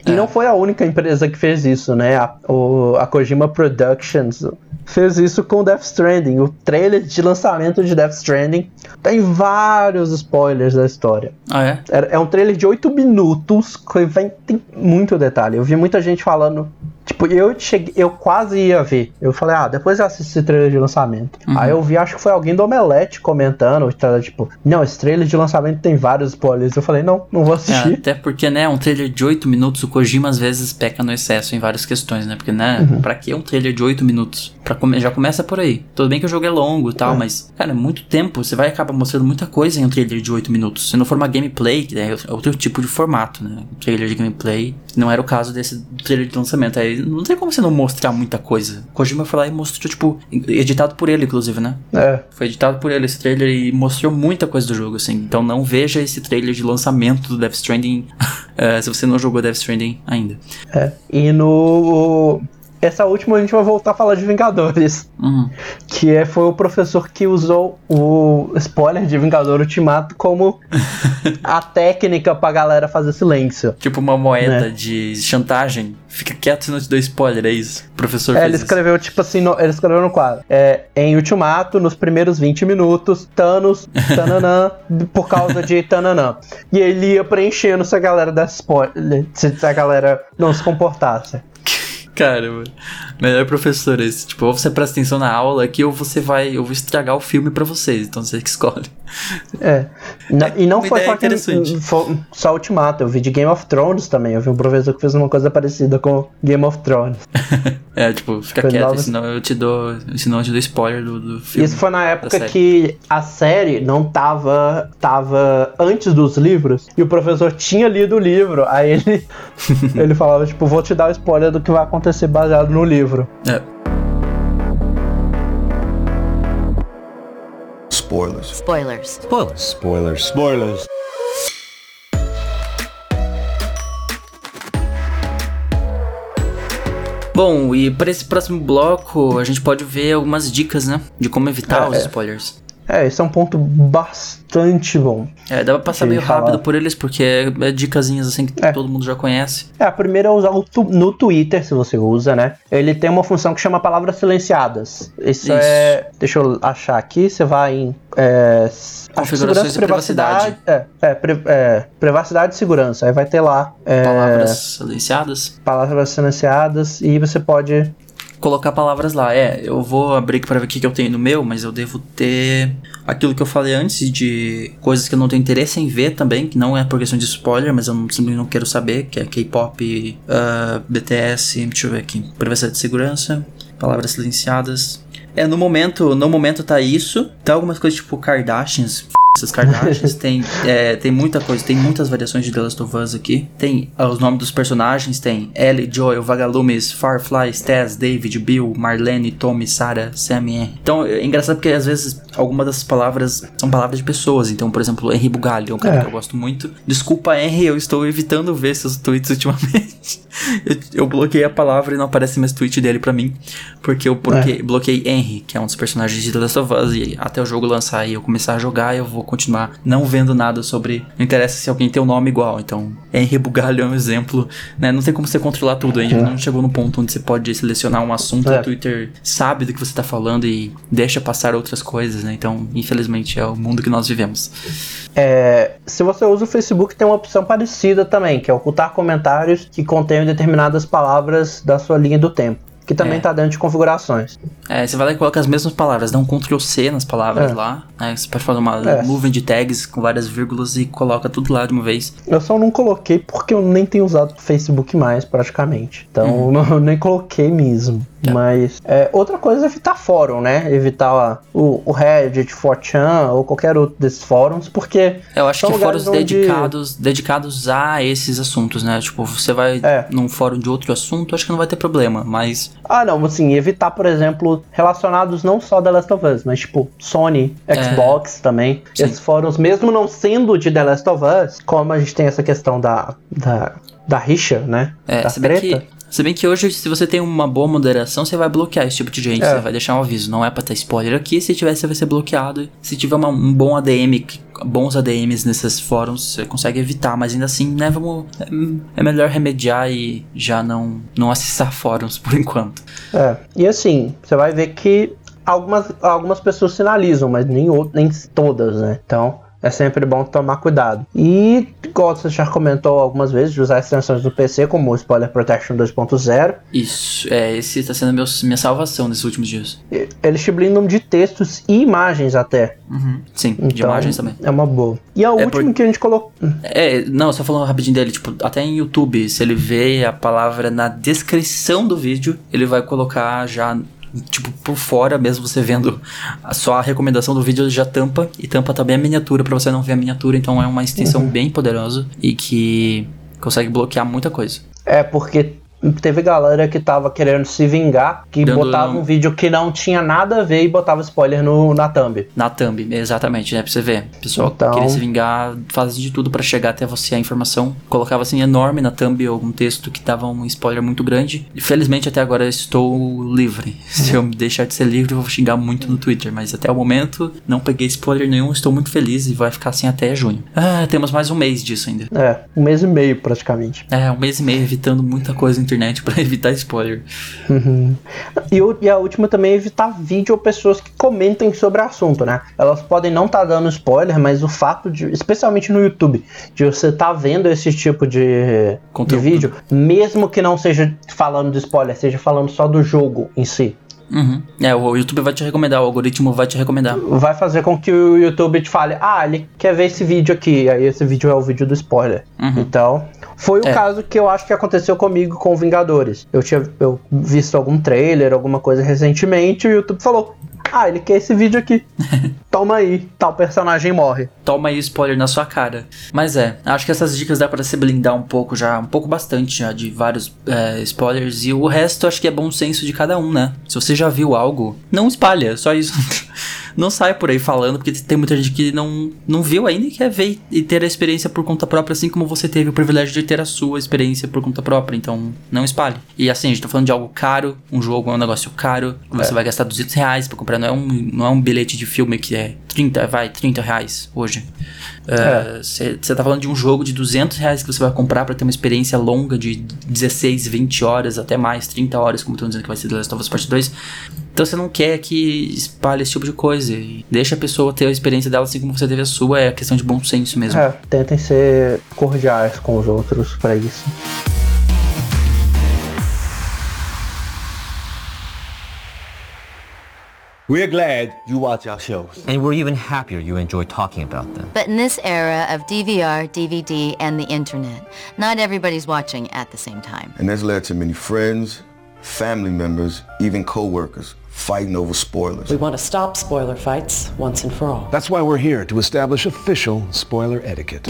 E não foi a única empresa que fez isso, né? A, o, a Kojima Productions fez isso com Death Stranding. O trailer de lançamento de Death Stranding tem vários spoilers da história. Ah, é? É, é um trailer de 8 minutos que vem, tem muito detalhe. Eu vi muita gente falando. Tipo, eu cheguei, eu quase ia ver. Eu falei, ah, depois eu assisto esse trailer de lançamento. Uhum. Aí eu vi, acho que foi alguém do Omelete comentando, tipo, não, esse trailer de lançamento tem vários spoilers. Eu falei, não, não vou É, assistir. até porque, né, um trailer de 8 minutos, o Kojima às vezes peca no excesso em várias questões, né? Porque, né, Uhum. pra que um trailer de 8 minutos? Pra come- já começa por aí. Tudo bem que o jogo é longo e tal, É. mas, cara, é muito tempo. Você vai acabar mostrando muita coisa em um trailer de 8 minutos. Se não for uma gameplay, que é outro tipo de formato, né? Um trailer de gameplay não era o caso desse trailer de lançamento. Aí não tem como você não mostrar muita coisa. Kojima foi lá e mostrou, tipo, editado por ele, inclusive, né? É. Foi editado por ele esse trailer e mostrou muita coisa do jogo, assim. Então não veja esse trailer de lançamento do Death Stranding [LAUGHS] eh, se você não jogou Death Stranding ainda. É. E no. Essa última a gente vai voltar a falar de Vingadores. Uhum. Que é, foi o professor que usou o spoiler de Vingador Ultimato como [LAUGHS] a técnica pra galera fazer silêncio. Tipo uma moeda Né? de chantagem. Fica quieto e não te dou spoiler, é isso? O professor É, fez ele isso. escreveu, tipo assim, no- ele escreveu no quadro. É, em Ultimato, nos primeiros 20 minutos, Thanos, tananã, [LAUGHS] por causa de tananã. E ele ia preenchendo se a galera desse spoiler, se se a galera não se comportasse. Cara, mano. Melhor professor esse. Tipo, ou você presta atenção na aula aqui, ou você vai. Eu vou estragar o filme pra vocês. Então você que escolhe. É. Na- e não foi só, que, foi só Ultimato, eu vi de Game of Thrones também. Eu vi um professor que fez uma coisa parecida com Game of Thrones. [LAUGHS] É, tipo, fica Foi quieto, nova- senão eu te dou. Senão eu te dou spoiler do, do filme. Isso foi na época que a série não tava, tava antes dos livros e o professor tinha lido o livro. Aí ele, [LAUGHS] ele falava, tipo, vou te dar o spoiler do que vai acontecer baseado no livro. É. Spoilers. Spoilers. Spoilers. Spoilers. Spoilers. Bom, e para esse próximo bloco, a gente pode ver algumas dicas, né? De como evitar É, os é. spoilers. É, esse é um ponto bastante bom. É, dá pra passar meio falar. rápido por eles, porque é, é dicasinhas assim que todo mundo já conhece. É, a primeira é usar tu- no Twitter, se você usa, né? Ele tem uma função que chama palavras silenciadas. Isso, Isso. é. Deixa eu achar aqui. Você vai em. É, Configurações e privacidade. É, é, pri- é, privacidade e segurança. Aí vai ter lá. é, Palavras silenciadas. palavras silenciadas e você pode. Colocar palavras lá. É, eu vou abrir pra ver o que, que eu tenho no meu, mas eu devo ter aquilo que eu falei antes de coisas que eu não tenho interesse em ver também, que não é por questão de spoiler, mas eu não, simplesmente não quero saber, que é K-pop, ah, BTS, deixa eu ver aqui, privacidade e segurança, palavras silenciadas. É, no momento, no momento tá isso. Tem algumas coisas tipo Kardashians, essas Kardashians, [LAUGHS] tem, é, tem muita coisa, tem muitas variações de The Last of Us aqui. Tem ah, os nomes dos personagens, tem Ellie, Joel, Vagalumes, Firefly, Tess, David, Bill, Marlene, Tommy, Sarah, Sam Henry. Então é engraçado porque às vezes algumas das palavras são palavras de pessoas. Então, por exemplo, Henry Bugalho é um cara É. que eu gosto muito. Desculpa, Henry, eu estou evitando ver seus tweets [LAUGHS] ultimamente. eu, eu bloqueei a palavra e não aparece mais tweet dele pra mim. Porque eu bloqueei, bloqueei Henry, que é um dos personagens de The Last of Us. E até o jogo lançar e eu começar a jogar, eu vou continuar não vendo nada sobre. Não interessa se alguém tem um nome igual. Então, Henry Bugalho é um exemplo. Né? Não tem como você controlar tudo. Ainda não chegou no ponto onde você pode selecionar um assunto. É. O Twitter sabe do que você tá falando e deixa passar outras coisas, né? Então, infelizmente, é o mundo que nós vivemos. É, se você usa o Facebook, tem uma opção parecida também, que é ocultar comentários que contenham determinadas palavras da sua linha do tempo. Que também É. está dentro de configurações. É, você vai lá e coloca as mesmas palavras, dá um Ctrl C nas palavras É. lá. né? Você pode fazer uma É. nuvem de tags com várias vírgulas e coloca tudo lá de uma vez. Eu só não coloquei porque eu nem tenho usado o Facebook mais, praticamente. Então, Uhum. [LAUGHS] eu nem coloquei mesmo. Mas, é, outra coisa é evitar fórum, né? Evitar o, o Reddit, 4chan ou qualquer outro desses fóruns, porque. Eu acho que fóruns onde- dedicados, dedicados a esses assuntos, né? Tipo, você vai É. num fórum de outro assunto, acho que não vai ter problema, mas Ah, não, assim, evitar, por exemplo, relacionados não só The Last of Us, mas tipo Sony, É. Xbox também. Sim. Esses fóruns, mesmo não sendo de The Last of Us, como a gente tem essa questão da, da, da rixa, né? É, da se bem, treta. que, se bem que hoje, se você tem uma boa moderação, você vai bloquear esse tipo de gente. É. Você vai deixar um aviso. Não é pra ter spoiler aqui. Se tiver, você vai ser bloqueado. Se tiver uma- um bom ADM, bons ADMs nesses fóruns, você consegue evitar. Mas ainda assim, né, vamos. É, é melhor remediar e já não, não acessar fóruns por [LAUGHS] enquanto. É, e assim, você vai ver que algumas, algumas pessoas sinalizam, mas nem, nem todas, né? Então é sempre bom tomar cuidado. E, igual você já comentou algumas vezes, de usar extensões do PC, como o Spoiler Protection 2.0, Isso, é, esse tá sendo meu, minha salvação nesses últimos dias. eles te blindam de textos e imagens até. Uhum, Sim, de Então, imagens também. É uma boa. E a última por- que a gente colocou. É, não, só falando rapidinho dele, tipo, até em YouTube, se ele vê a palavra na descrição do vídeo, ele vai colocar já, tipo, por fora, mesmo você vendo a- só a recomendação do vídeo, ele já tampa, e tampa também a miniatura pra você não ver a miniatura, então é uma extensão Uhum. bem poderosa e que consegue bloquear muita coisa. É, porque teve galera que tava querendo se vingar, que Dando- botava um vídeo que não tinha nada a ver e botava spoiler no, na thumb. Na thumb, exatamente, né? Pra você ver. O pessoal Então- queria se vingar, fazia de tudo pra chegar até você a informação. Colocava assim enorme na thumb algum texto que dava um spoiler muito grande. Felizmente até agora eu estou livre. [LAUGHS] Se eu deixar de ser livre, eu vou xingar muito no Twitter. Mas até o momento não peguei spoiler nenhum, estou muito feliz e vai ficar assim até junho. Ah, temos mais um mês disso ainda. É, um mês e meio praticamente. É, um mês e meio evitando muita coisa na internet [LAUGHS] pra evitar spoiler. Uhum. E, o- e a última também é evitar vídeo ou pessoas que comentem sobre o assunto, né? Elas podem não estar dando spoiler, mas o fato de, especialmente no YouTube, de você estar vendo esse tipo de, de vídeo, mesmo que não seja falando de spoiler, seja falando só do jogo em si, Uhum. É, o YouTube vai te recomendar, o algoritmo vai te recomendar. vai fazer com que o YouTube te fale, ah, ele quer ver esse vídeo aqui, aí esse vídeo é o vídeo do spoiler. Uhum. Então, foi o É. caso que eu acho que aconteceu comigo com Vingadores. Eu tinha eu visto algum trailer, alguma coisa recentemente, e o YouTube falou, ah, ele quer esse vídeo aqui. [LAUGHS] Toma aí, tal personagem morre. toma aí o spoiler na sua cara. Mas é, acho que essas dicas dá pra se blindar um pouco já, um pouco bastante já de vários é, spoilers. E o resto acho que é bom senso de cada um, né? Se você já viu algo, não espalha, só isso. [LAUGHS] não sai por aí falando, porque tem muita gente que não, não viu ainda e quer ver e ter a experiência por conta própria, assim como você teve o privilégio de ter a sua experiência por conta própria. Então, não espalhe. E assim, a gente tá falando de algo caro, um jogo é um negócio caro, você É. vai gastar 200 reais pra comprar, não é um, não é um bilhete de filme que é 30, vai, 30 reais hoje. Você tá falando de um jogo de 200 reais que você vai comprar pra ter uma experiência longa de 16, 20 horas, até mais, 30 horas, como estão dizendo que vai ser The Last of Us Part 2. Então você não quer que espalhe esse tipo de coisa. E deixa a pessoa ter a experiência dela assim como você teve a sua. É questão de bom senso mesmo. É, tentem ser cordiais com os outros pra isso. We're glad you watch our shows. And we're even happier you enjoy talking about them. But in this era of DVR, DVD, and the internet, not everybody's watching at the same time. And that's led to many friends, family members, even co-workers fighting over spoilers. We want to stop spoiler fights once and for all. That's why we're here to establish official spoiler etiquette.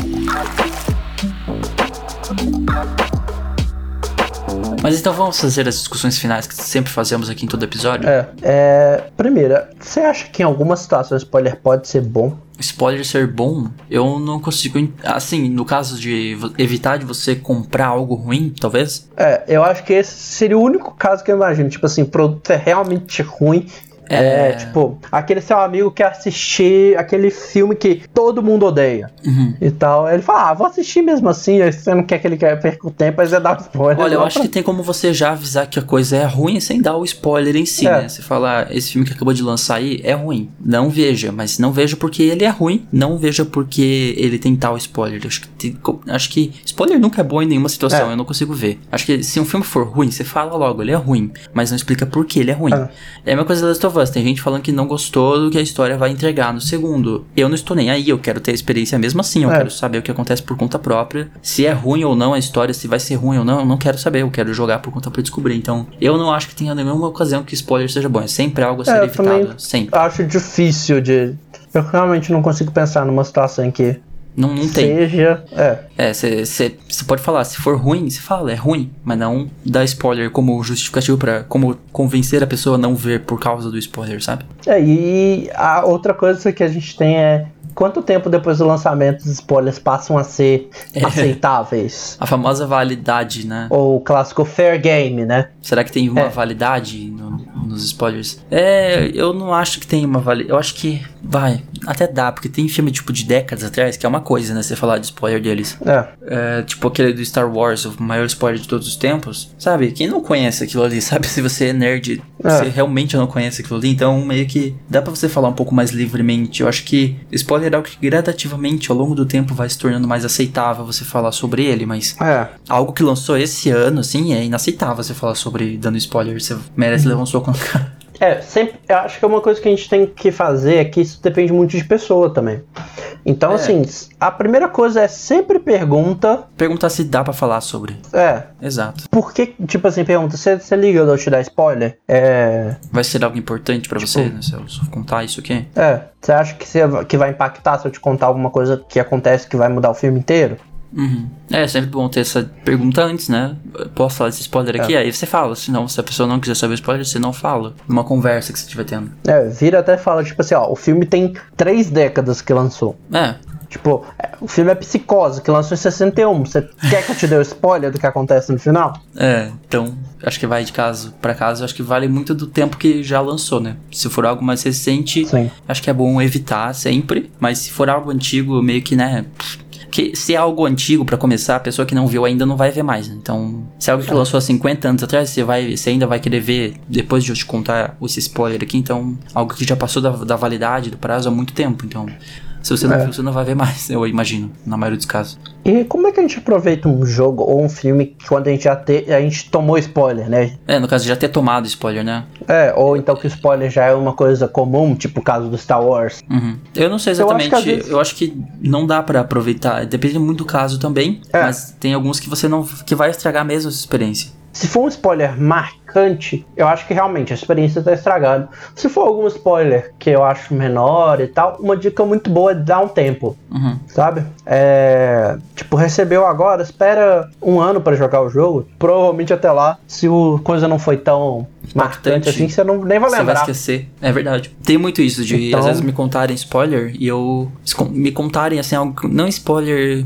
Mas então vamos fazer as discussões finais que sempre fazemos aqui em todo episódio. É, é primeira, você acha que em alguma situação spoiler pode ser bom? Spoiler ser bom, eu não consigo. Assim, no caso de evitar de você comprar algo ruim, talvez? É, eu acho que esse seria o único caso que eu imagino. Tipo assim, o produto é realmente ruim é... é, tipo, aquele seu amigo quer assistir aquele filme que todo mundo odeia uhum. e tal. Ele fala, ah, vou assistir mesmo assim. Aí você não quer que ele perca o tempo, aí você dá o spoiler. Olha, eu acho pra... que tem como você já avisar que a coisa é ruim sem dar o spoiler em si, é. né? Você falar, esse filme que acabou de lançar aí é ruim. Não veja, mas não veja porque ele é ruim. Não veja porque ele tem tal spoiler. Acho que, tem, acho que spoiler nunca é bom em nenhuma situação, é. eu não consigo ver. Acho que se um filme for ruim, você fala logo, ele é ruim, mas não explica por que ele é ruim. É, é a mesma coisa da Last of Tem gente falando que não gostou do que a história vai entregar no segundo. Eu não estou nem aí, eu quero ter a experiência mesmo assim. Eu é. quero saber o que acontece por conta própria. Se é ruim ou não a história, se vai ser ruim ou não, eu não quero saber. Eu quero jogar por conta pra descobrir. Então, eu não acho que tenha nenhuma ocasião que spoiler seja bom. É sempre algo a ser é, evitado. Sempre. Acho difícil de. Eu realmente não consigo pensar numa situação em que não, não tem. Seja. É. É, você pode falar, se for ruim, você fala, é ruim, mas não dá spoiler como justificativo para como convencer a pessoa a não ver por causa do spoiler, sabe? É, e a outra coisa que a gente tem é quanto tempo depois do lançamento os spoilers passam a ser é. aceitáveis? [LAUGHS] A famosa validade, né? Ou o clássico fair game, né? Será que tem uma é. validade no, nos spoilers? É, eu não acho que tem uma validade. Eu acho que vai, até dá, porque tem filme tipo de décadas atrás que é uma coisa, né? Você falar de spoiler deles. É. é. Tipo aquele do Star Wars, o maior spoiler de todos os tempos. Sabe? Quem não conhece aquilo ali, [LAUGHS] sabe? Se você é nerd, é. você realmente não conhece aquilo ali. Então, meio que dá para você falar um pouco mais livremente. Eu acho que spoiler é algo que gradativamente, ao longo do tempo, vai se tornando mais aceitável você falar sobre ele, mas é. algo que lançou esse ano, assim, é inaceitável você falar sobre dando spoiler. Você merece levar um soco na cara. É, sempre. Eu acho que é uma coisa que a gente tem que fazer é que isso depende muito de pessoa também. Então, É. assim, a primeira coisa é sempre pergunta. Perguntar se dá pra falar sobre. É. Exato. Por que, tipo assim, pergunta, você, você liga eu te dar spoiler? É. Vai ser algo importante pra você, né? Se eu contar isso aqui. É. Você acha que, você, que vai impactar se eu te contar alguma coisa que acontece que vai mudar o filme inteiro? Uhum. É sempre bom ter essa pergunta antes, né? Posso falar esse spoiler aqui? É. Aí você fala. Senão, se a pessoa não quiser saber o spoiler, você não fala. Numa conversa que você estiver tendo. É, vira até fala, tipo assim, ó, o filme tem três décadas que lançou. É. Tipo, é, o filme é Psicose, que lançou em 61. Você quer que eu te dê o spoiler do que acontece no final? É, então, acho que vai de caso pra caso, acho que vale muito do tempo que já lançou, né? Se for algo mais recente, Sim. acho que é bom evitar sempre. Mas se for algo antigo, meio que, né? Que se é algo antigo para começar, a pessoa que não viu ainda não vai ver mais. Né? Então, se é algo que lançou há 50 anos atrás, você vai, você ainda vai querer ver depois de eu te contar esse spoiler aqui. Então, algo que já passou da, da validade, do prazo há muito tempo. Então, se você não É. viu, você não vai ver mais, eu imagino, na maioria dos casos. E como é que a gente aproveita um jogo ou um filme quando a gente já te, a gente tomou spoiler, né? É, no caso de já ter tomado spoiler, né? É, ou então que o spoiler já é uma coisa comum, tipo o caso do Star Wars. Uhum. Eu não sei Eu acho exatamente. que vezes- Eu acho que não dá pra aproveitar. Depende muito do caso também. É. Mas tem alguns que você não. que vai estragar mesmo essa experiência. Se for um spoiler marcante, eu acho que realmente a experiência tá estragada. Se for algum spoiler que eu acho menor e tal, uma dica muito boa é dar um tempo, Uhum. sabe? É, tipo, recebeu agora, espera um ano pra jogar o jogo. Provavelmente até lá, se o coisa não foi tão marcante assim você não, nem vai Você lembrar. vai esquecer. É verdade. Tem muito isso de, Então- às vezes, me contarem spoiler e eu. Me contarem, assim, algo. Não spoiler,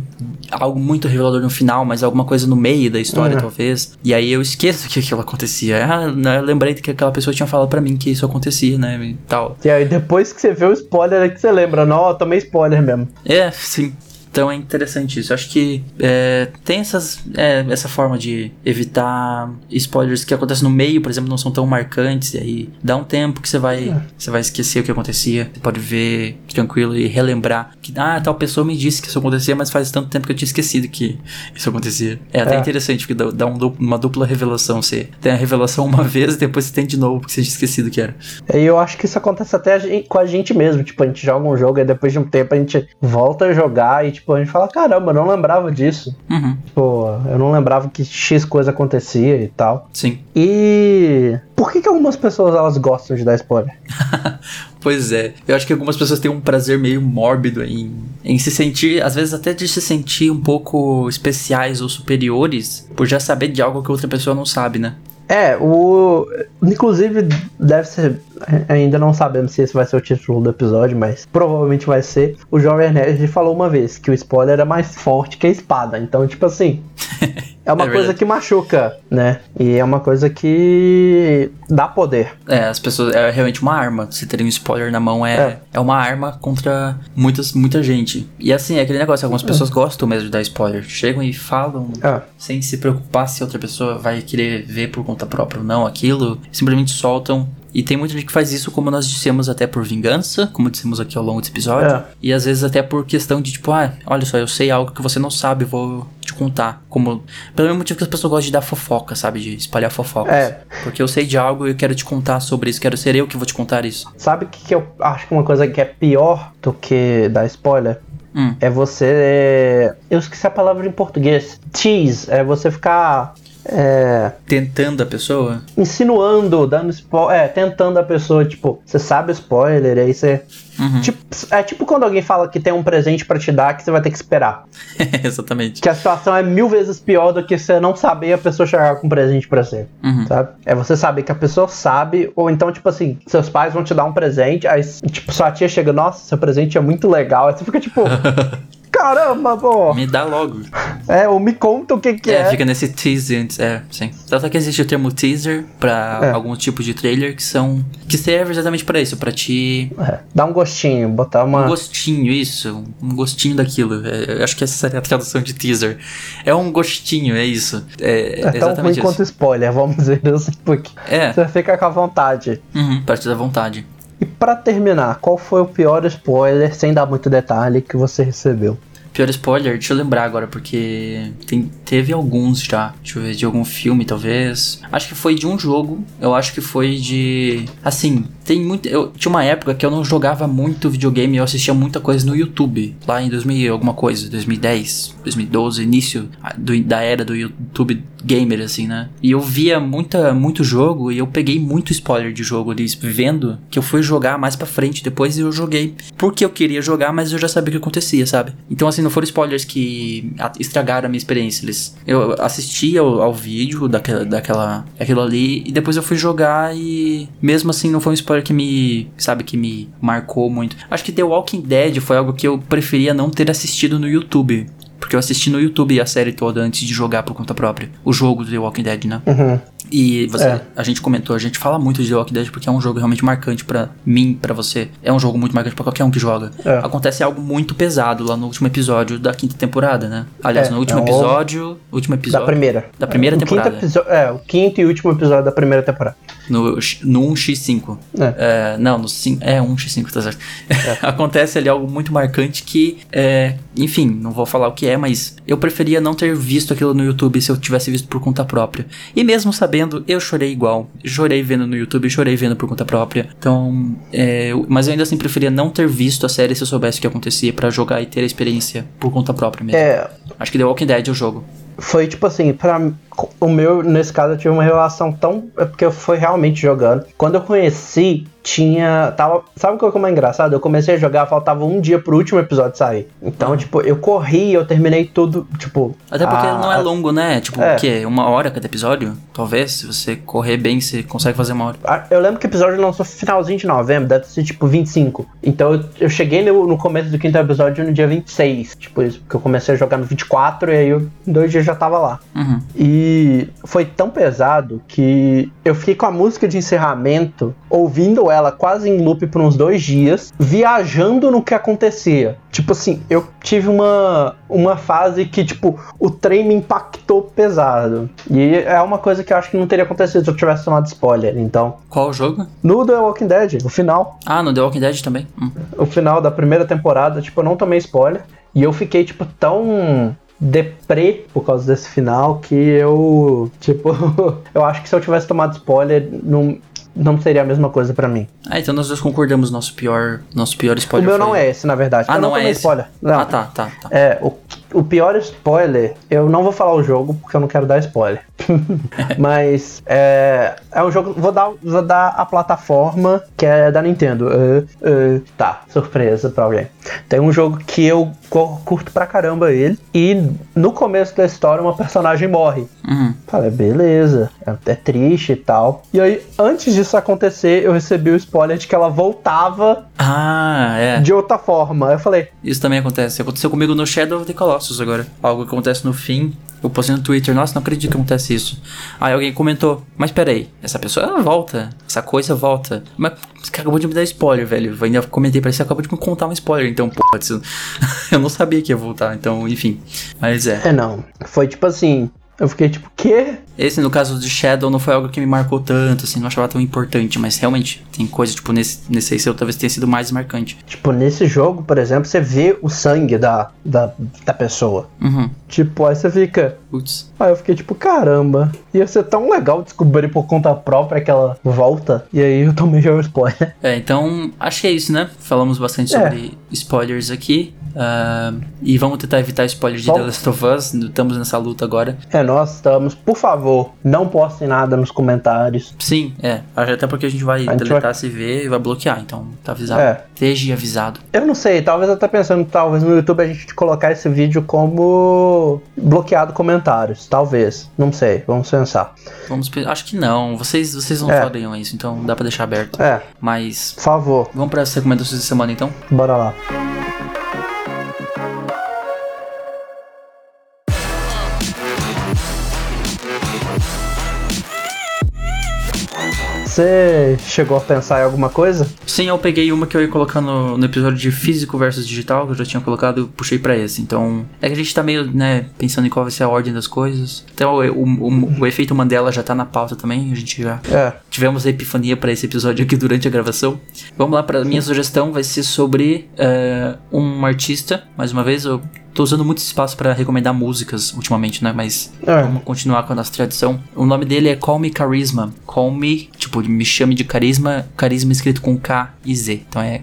algo muito revelador no final, mas alguma coisa no meio da história, Uhum. talvez. E aí eu esqueço que aquilo acontecia. Ah, não, eu lembrei que aquela pessoa tinha falado pra mim que isso acontecia, né? E tal. E aí depois que você vê o spoiler é que você lembra, não, eu tomei spoiler mesmo. É, sim. Então é interessante isso. Eu acho que é, tem essas, é, essa forma de evitar spoilers que acontecem no meio, por exemplo, não são tão marcantes. E aí dá um tempo que você vai, É. você vai esquecer o que acontecia. Você pode ver tranquilo e relembrar que, ah, tal pessoa me disse que isso acontecia, mas faz tanto tempo que eu tinha esquecido que isso acontecia. É até É. interessante, porque dá, dá um uma dupla revelação. Você tem a revelação uma [LAUGHS] vez e depois você tem de novo, porque você tinha esquecido que era. E eu acho que isso acontece até a gen- com a gente mesmo. Tipo, a gente joga um jogo e depois de um tempo a gente volta a jogar e, tipo, a gente fala, caramba, eu não lembrava disso. Uhum. Tipo, eu não lembrava que X coisa acontecia e tal. Sim. E por que, que algumas pessoas elas gostam de dar spoiler? [LAUGHS] Pois é, eu acho que algumas pessoas têm um prazer meio mórbido em, em se sentir, às vezes até de se sentir um pouco especiais ou superiores por já saber de algo que outra pessoa não sabe, né? É, o. Inclusive, deve ser. Ainda não sabemos se esse vai ser o título do episódio, mas provavelmente vai ser. O Jovem Nerd falou uma vez que o spoiler é mais forte que a espada. Então, tipo assim. [LAUGHS] É uma É coisa que machuca, né? E é uma coisa que dá poder. É, as pessoas. É realmente uma arma. Se terem um spoiler na mão é, É. é. uma arma contra muitas, muita gente. E assim, é aquele negócio, algumas pessoas gostam mesmo de dar spoiler. Chegam e falam É. sem se preocupar se outra pessoa vai querer ver por conta própria ou não aquilo. Simplesmente soltam. E tem muita gente que faz isso, como nós dissemos, até por vingança, como dissemos aqui ao longo desse episódio. É. E às vezes até por questão de tipo, ah, olha só, eu sei algo que você não sabe, vou te contar. Como. Pelo mesmo motivo que as pessoas gostam de dar fofoca, sabe? De espalhar fofocas. É. Porque eu sei de algo e eu quero te contar sobre isso, quero ser eu que vou te contar isso. Sabe o que, que eu acho que uma coisa que é pior do que dar spoiler? Hum. É você. Eu esqueci a palavra em português. Tease. É você ficar. É, Tentando a pessoa? insinuando, dando spoiler. É, tentando a pessoa, tipo, você sabe o spoiler, aí você. Uhum. Tipo, é tipo quando alguém fala que tem um presente pra te dar que você vai ter que esperar. [LAUGHS] Exatamente. Que a situação é mil vezes pior do que você não saber e a pessoa chegar com um presente pra você. Uhum. Sabe? É você saber que a pessoa sabe, ou então, tipo assim, seus pais vão te dar um presente, aí, tipo, sua tia chega, nossa, seu presente é muito legal. Aí você fica tipo. [LAUGHS] Caramba, pô! Me dá logo. É, ou me conta o que que É, é. fica nesse teaser antes. É, sim. Tanto que existe o termo teaser pra É. algum tipo de trailer que são. que serve exatamente pra isso, pra te. É, dá um gostinho, botar uma. Um gostinho, isso. Um gostinho daquilo. É, eu acho que essa seria a tradução de teaser. É um gostinho, é isso. É, É tão ruim isso. quanto spoiler, vamos dizer assim, porque É. você fica com a vontade. Uhum, pra te dar vontade. E pra terminar, qual foi o pior spoiler, sem dar muito detalhe, que você recebeu? Pior spoiler, deixa eu lembrar agora, porque tem, teve alguns já. Deixa eu ver, de algum filme, talvez. Acho que foi de um jogo. Eu acho que foi de. Assim, tem muito. Eu, tinha uma época que eu não jogava muito videogame eu assistia muita coisa no YouTube. Lá em 2000 e alguma coisa, 2010, 2012, início do- da era do YouTube gamer, assim, né? E eu via muita, muito jogo e eu peguei muito spoiler de jogo ali, vendo que eu fui jogar mais pra frente depois eu joguei porque eu queria jogar, mas eu já sabia o que acontecia, sabe? Então, assim, não foram spoilers que estragaram a minha experiência. Eles, eu assisti ao, ao vídeo daquela, daquela, daquilo ali e depois eu fui jogar e mesmo assim não foi um spoiler que me, sabe, que me marcou muito. Acho que The Walking Dead foi algo que eu preferia não ter assistido no YouTube. Porque eu assisti no YouTube a série toda antes de jogar por conta própria. O jogo do The Walking Dead, né? Uhum. E você, É. a gente comentou, a gente fala muito de The Walking Dead porque é um jogo realmente marcante pra mim, pra você. É um jogo muito marcante pra qualquer um que joga. É. Acontece algo muito pesado lá no último episódio da quinta temporada, né? Aliás, É, no último é o- episódio, último episódio Da primeira. Da primeira temporada. episo- é, o quinto e último episódio da primeira temporada. No, no 1x5. É, não, no 5. É, 1x5, tá certo. [LAUGHS] Acontece ali algo muito marcante que, é, enfim, não vou falar o que é, mas eu preferia não ter visto aquilo no YouTube se eu tivesse visto por conta própria. E mesmo sabendo, eu chorei igual. Chorei vendo no YouTube, chorei vendo por conta própria. Então, é, mas eu ainda assim preferia não ter visto a série se eu soubesse o que acontecia pra jogar e ter a experiência por conta própria mesmo. É. Acho que The Walking Dead é o jogo. Foi tipo assim, pra, o meu, nesse caso, eu tive uma relação tão. É porque eu fui realmente jogando. Quando eu conheci, tinha. Tava, sabe o que é mais engraçado? Eu comecei a jogar, faltava um dia pro último episódio sair. Então, tipo, eu corri, eu terminei tudo, tipo. Até porque a- não é longo, né? Tipo, É. o quê? Uma hora cada episódio? Talvez, se você correr bem, você consegue fazer uma hora. Eu lembro que o episódio lançou finalzinho de novembro, deve ser tipo 25. Então eu, eu cheguei no, no começo do quinto episódio no dia 26. Tipo isso, porque eu comecei a jogar no 24 e aí eu, em dois dias já tava lá. Uhum. E foi tão pesado que eu fiquei com a música de encerramento, ouvindo ela quase em loop por uns dois dias, viajando no que acontecia. Tipo assim, eu tive uma, uma fase que, tipo, o trem me impactou pesado. E é uma coisa que eu acho que não teria acontecido se eu tivesse tomado spoiler. Então, Qual o jogo? no The Walking Dead, o final, Ah, no The Walking Dead também. Hum. o final da primeira temporada, tipo, eu não tomei spoiler. E eu fiquei, tipo, tão deprê por causa desse final que eu, tipo, [LAUGHS] eu acho que se eu tivesse tomado spoiler, não, não seria a mesma coisa pra mim. Ah, então nós dois concordamos. Nosso pior, nosso pior O spoiler meu foi- não é esse, na verdade. Ah, eu não, não é esse? spoiler. Não. Ah, tá, tá, tá. É, o, o pior spoiler, eu não vou falar o jogo porque eu não quero dar spoiler. [LAUGHS] Mas é, é um jogo. Vou dar, vou dar a plataforma que é da Nintendo. É, é, tá, surpresa pra alguém. Tem um jogo que eu curto pra caramba ele. E no começo da história, uma personagem morre. Uhum. Falei, beleza, é, é triste e tal. E aí, antes disso acontecer, eu recebi o spoiler de que ela voltava Ah, é. de outra forma. Eu falei, Isso também acontece. Aconteceu comigo no Shadow of the Colossus agora. Algo que acontece no fim. Eu postei no Twitter, nossa, não acredito que acontece isso. Aí alguém comentou, mas peraí, essa pessoa volta, essa coisa volta. Mas você acabou de me dar spoiler, velho. Eu ainda comentei pra você acabou de me contar um spoiler, então, porra, [LAUGHS] eu não sabia que ia voltar, então, enfim. Mas é. É, não. Foi tipo assim. Eu fiquei tipo, quê? Esse, no caso de Shadow, não foi algo que me marcou tanto, assim, não achava tão importante, mas realmente, tem coisa, tipo, nesse, nesse aí seu talvez tenha sido mais marcante. Tipo, nesse jogo, por exemplo, você vê o sangue da, da, da pessoa. Uhum. Tipo, aí você fica. Putz. Aí eu fiquei tipo, caramba, ia ser tão legal descobrir por conta própria que ela volta. E aí eu tomei já o spoiler. [LAUGHS] É, então, acho que é isso, né? Falamos bastante É. sobre spoilers aqui. ah, e vamos tentar evitar spoilers de Só- The Last of Us. Estamos nessa luta agora. É, nós estamos. Por favor, não postem nada nos comentários. Sim, é. Até porque a gente vai A deletar vai- se ver e vai bloquear. Então, tá avisado. É. Esteja avisado. Eu não sei, talvez eu tô pensando, talvez no YouTube a gente colocar esse vídeo como bloqueado comentários. Talvez. Não sei, vamos pensar. Vamos, acho que não. Vocês, vocês não É. fariam isso, então dá pra deixar aberto. É, Mas. por favor, Vamos para as recomendações da semana então? bora lá. Você chegou a pensar em alguma coisa? Sim, eu peguei uma que eu ia colocar no, no episódio de físico versus digital, que eu já tinha colocado, e puxei pra esse. Então, é que a gente tá meio, né, pensando em qual vai ser a ordem das coisas. Então, o, o, o efeito Mandela já tá na pauta também, a gente já É. tivemos a epifania pra esse episódio aqui durante a gravação. Vamos lá, pra minha sugestão vai ser sobre eh, um artista, mais uma vez, eu tô usando muito espaço pra recomendar músicas ultimamente, né, mas É. vamos continuar com a nossa tradição. O nome dele é Call Me Charisma. Call Me, tipo, me chame de carisma, carisma escrito com K e Z. Então é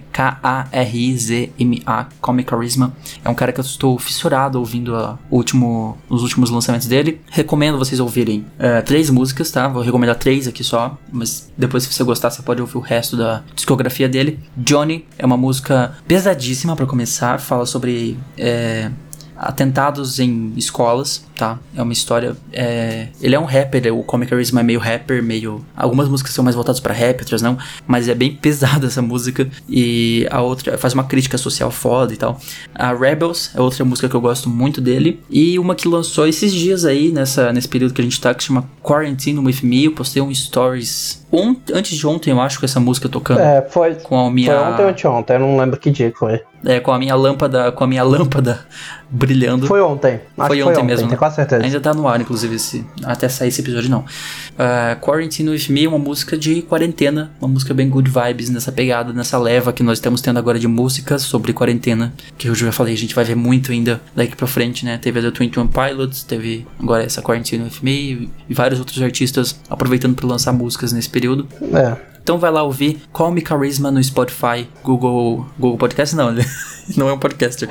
K-A-R-I-Z-M-A, Call Me Charisma. É um cara que eu estou fissurado ouvindo a último, os últimos lançamentos dele. Recomendo vocês ouvirem eh, três músicas, tá? Vou recomendar três aqui só, mas depois se você gostar você pode ouvir o resto da discografia dele. Johnny é uma música pesadíssima pra começar, fala sobre... eh, atentados em escolas, tá? É uma história. é, Ele é um rapper, o Comic Charisma é meio rapper, meio. Algumas músicas são mais voltadas pra rap, outras não, mas é bem [LAUGHS] pesada essa música. E a outra faz uma crítica social foda e tal. A Rebels é outra música que eu gosto muito dele. E uma que lançou esses dias aí, nessa, nesse período que a gente tá, que chama Quarantine With Me. Eu postei um stories ont- antes de ontem, eu acho, com essa música tocando. É, foi. Com a minha. Foi ontem ou anteontem, eu não lembro que dia que foi. É, com a minha lâmpada, com a minha [LAUGHS] lâmpada brilhando. Foi ontem. Acho foi que ontem, mesmo. Tenho quase certeza. Ainda tá no ar, inclusive, esse, até sair esse episódio, não. Uh, Quarantine With Me é uma música de quarentena, uma música bem good vibes nessa pegada, nessa leva que nós estamos tendo agora de músicas sobre quarentena, que eu já falei, a gente vai ver muito ainda daqui pra frente, né? Teve a The 21 Pilots, teve agora essa Quarantine With Me e vários outros artistas aproveitando para lançar músicas nesse período. É. Então vai lá ouvir Call Me Charisma no Spotify, Google, Google Podcast não, ele [LAUGHS] não é um podcaster.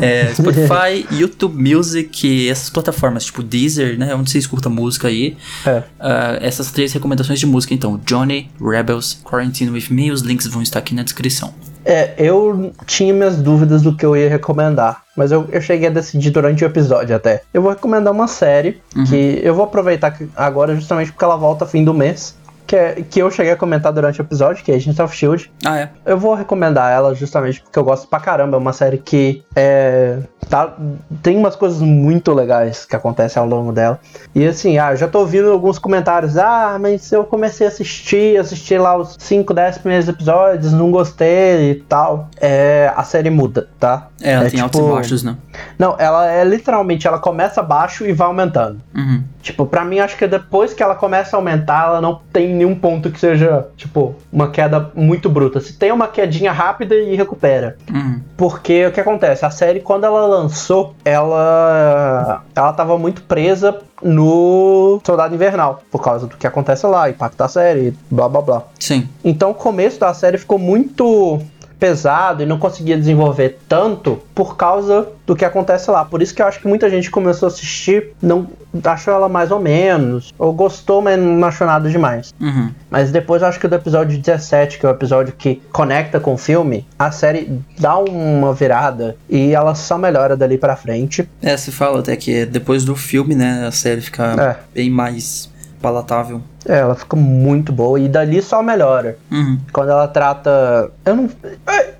É, Spotify, [LAUGHS] YouTube Music, essas plataformas tipo Deezer, né, onde você escuta música aí. É. Ah, essas três recomendações de música, então, Johnny, Rebels, Quarantine With Me, os links vão estar aqui na descrição. É, eu tinha minhas dúvidas do que eu ia recomendar, mas eu, eu cheguei a decidir durante o episódio até. Eu vou recomendar uma série que eu vou aproveitar agora justamente porque ela volta fim do mês. Que, é, que eu cheguei a comentar durante o episódio, que é Agents of Shield. Ah, é? Eu vou recomendar ela justamente porque eu gosto pra caramba. É uma série que é, tá, tem umas coisas muito legais que acontecem ao longo dela. E assim, ah, já tô ouvindo alguns comentários. Ah, mas eu comecei a assistir, assisti lá os 5, 10 primeiros episódios, não gostei e tal. É, a série muda, tá? É, ela tem altos e tipo- baixos, né? Não, ela é literalmente, ela começa baixo e vai aumentando. Uhum. Tipo, pra mim, acho que depois que ela começa a aumentar, ela não tem nenhum ponto que seja, tipo, uma queda muito bruta. Se tem uma quedinha rápida e recupera. Uhum. Porque o que acontece? A série, quando ela lançou, ela. Ela tava muito presa no Soldado Invernal. Por causa do que acontece lá, impacto da série, blá blá blá. Sim. Então o começo da série ficou muito pesado e não conseguia desenvolver tanto por causa do que acontece lá. Por isso que eu acho que muita gente começou a assistir, não achou ela mais ou menos, ou gostou, mas não achou nada demais. Uhum. Mas depois eu acho que do episódio 17, que é o episódio que conecta com o filme, a série dá uma virada e ela só melhora dali pra frente. É, se fala até que depois do filme, né, a série fica É. bem mais palatável. É, ela fica muito boa e dali só melhora. Uhum. Quando ela trata. Eu não.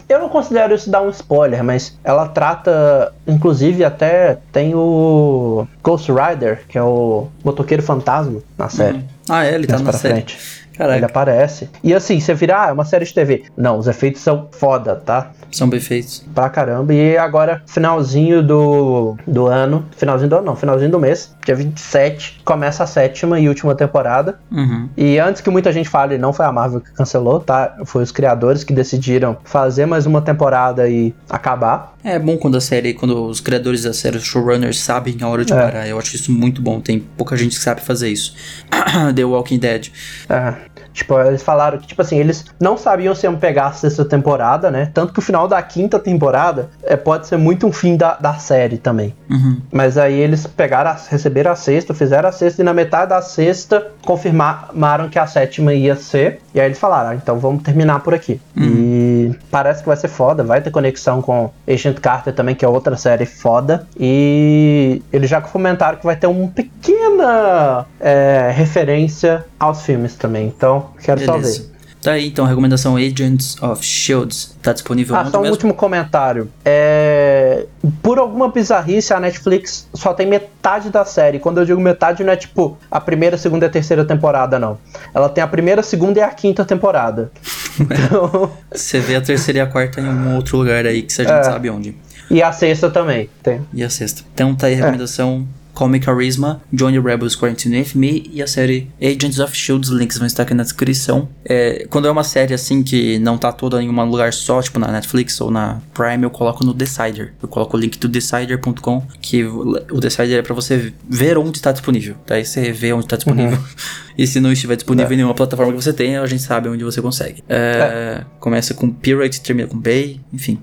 Eu não considero isso dar um spoiler, mas ela trata. Inclusive, até tem o Ghost Rider, que é o motoqueiro fantasma na série. Ah, é, ele tá na série. frente. Caraca. Ele aparece. E assim, você vira, ah, é uma série de TV. Não, os efeitos são foda, tá? São bem feitos. Pra caramba. E agora, finalzinho do, do ano. Finalzinho do ano, não, finalzinho do mês. Dia 27, começa a sétima e última temporada. Uhum. E antes que muita gente fale, não foi a Marvel que cancelou, tá? Foi os criadores que decidiram fazer mais uma temporada e acabar. É bom quando a série, quando os criadores da série, os showrunners, sabem a hora de É. parar. Eu acho isso muito bom. Tem pouca gente que sabe fazer isso. [CLEARS THROAT] The Walking Dead. É. Tipo, eles falaram que, tipo assim, eles não sabiam se iam pegar a sexta temporada, né? Tanto que o final da quinta temporada é, pode ser muito um fim da, da série também. Uhum. Mas aí eles pegaram, a, receberam a sexta, fizeram a sexta e na metade da sexta confirmaram que a sétima ia ser. E aí eles falaram, ah, então vamos terminar por aqui. E parece que vai ser foda, vai ter conexão com Agent Carter também, que é outra série foda. E eles já comentaram que vai ter uma pequena é, referência aos filmes também. Então, quero só Beleza. ver. Tá aí, então, a recomendação Agents of Shields. Tá disponível Ah, só um mesmo? último comentário. É... Por alguma bizarrice, a Netflix só tem metade da série. Quando eu digo metade, não é tipo a primeira, segunda e a terceira temporada, não. Ela tem a primeira, segunda e a quinta temporada. Então... [LAUGHS] Você vê a terceira e a quarta em um outro lugar aí que a gente É. sabe onde. E a sexta também. Tem. E a sexta. Então tá aí É. a recomendação Call Me Charisma, Johnny Rebels Quarantine With Me e a série Agents of S.H.I.E.L.D. Os links vão estar aqui na descrição. É, quando é uma série assim que não tá toda em um lugar só, tipo na Netflix ou na Prime, eu coloco no Decider. Eu coloco o link do Decider.com, que o Decider é pra você ver onde está disponível. Daí você vê onde está disponível. [LAUGHS] E se não estiver disponível É. em nenhuma plataforma que você tenha, a gente sabe onde você consegue. É, Começa com Pirate, termina com Bay, enfim.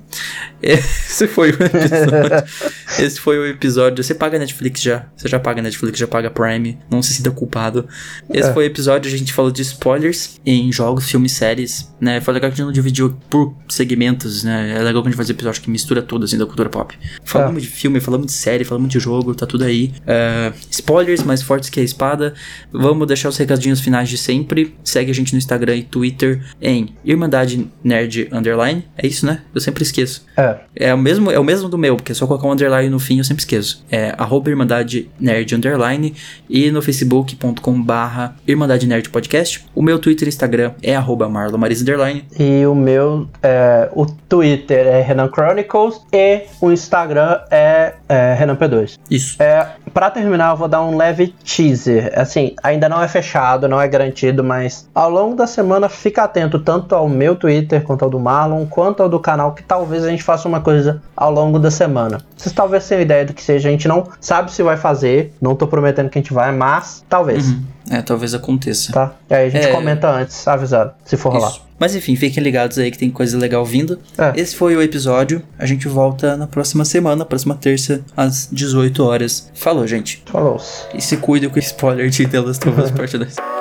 Esse foi o episódio. [LAUGHS] Esse foi o episódio. Você paga Netflix já. Você já paga Netflix, já paga Prime. Não se sinta culpado. Esse É. foi o episódio, a gente falou de spoilers em jogos, filmes, séries, né? Foi legal que a gente não dividiu por segmentos, né? É legal que a gente faz episódio que mistura tudo, assim, da cultura pop. Falamos de filme, falamos de série, falamos de jogo, tá tudo aí. É, spoilers mais fortes que a espada. Vamos deixar os recadinhos finais de sempre. Segue a gente no Instagram e Twitter em Irmandade Nerd Underline. É isso, né? Eu sempre esqueço. É. É o mesmo, é o mesmo do meu, porque é só colocar um underline no fim eu sempre esqueço. É arroba Irmandade Nerd Underline e no facebook.com barra Irmandade Nerd Podcast. O meu Twitter e Instagram é arroba Marlon Maris Underline. E o meu, é, o Twitter é Renan Chronicles e o Instagram é, é Renan P2. Isso. É, pra terminar, eu vou dar um leve teaser. Assim, ainda não é fechado, não é garantido, mas ao longo da semana fica atento tanto ao meu Twitter quanto ao do Marlon, quanto ao do canal, que talvez a gente faça uma coisa ao longo da semana. Vocês talvez tenham ideia do que seja, a gente não sabe se vai fazer, não tô prometendo que a gente vai, mas talvez. Uhum. É, talvez aconteça. Tá? E aí a gente É. comenta antes, avisado, se for rolar. Mas enfim, fiquem ligados aí que tem coisa legal vindo. É. Esse foi o episódio. A gente volta na próxima semana, próxima terça, às 18 horas. Falou, gente. Falou. E se cuide com o spoiler de The Last of Us Part 2.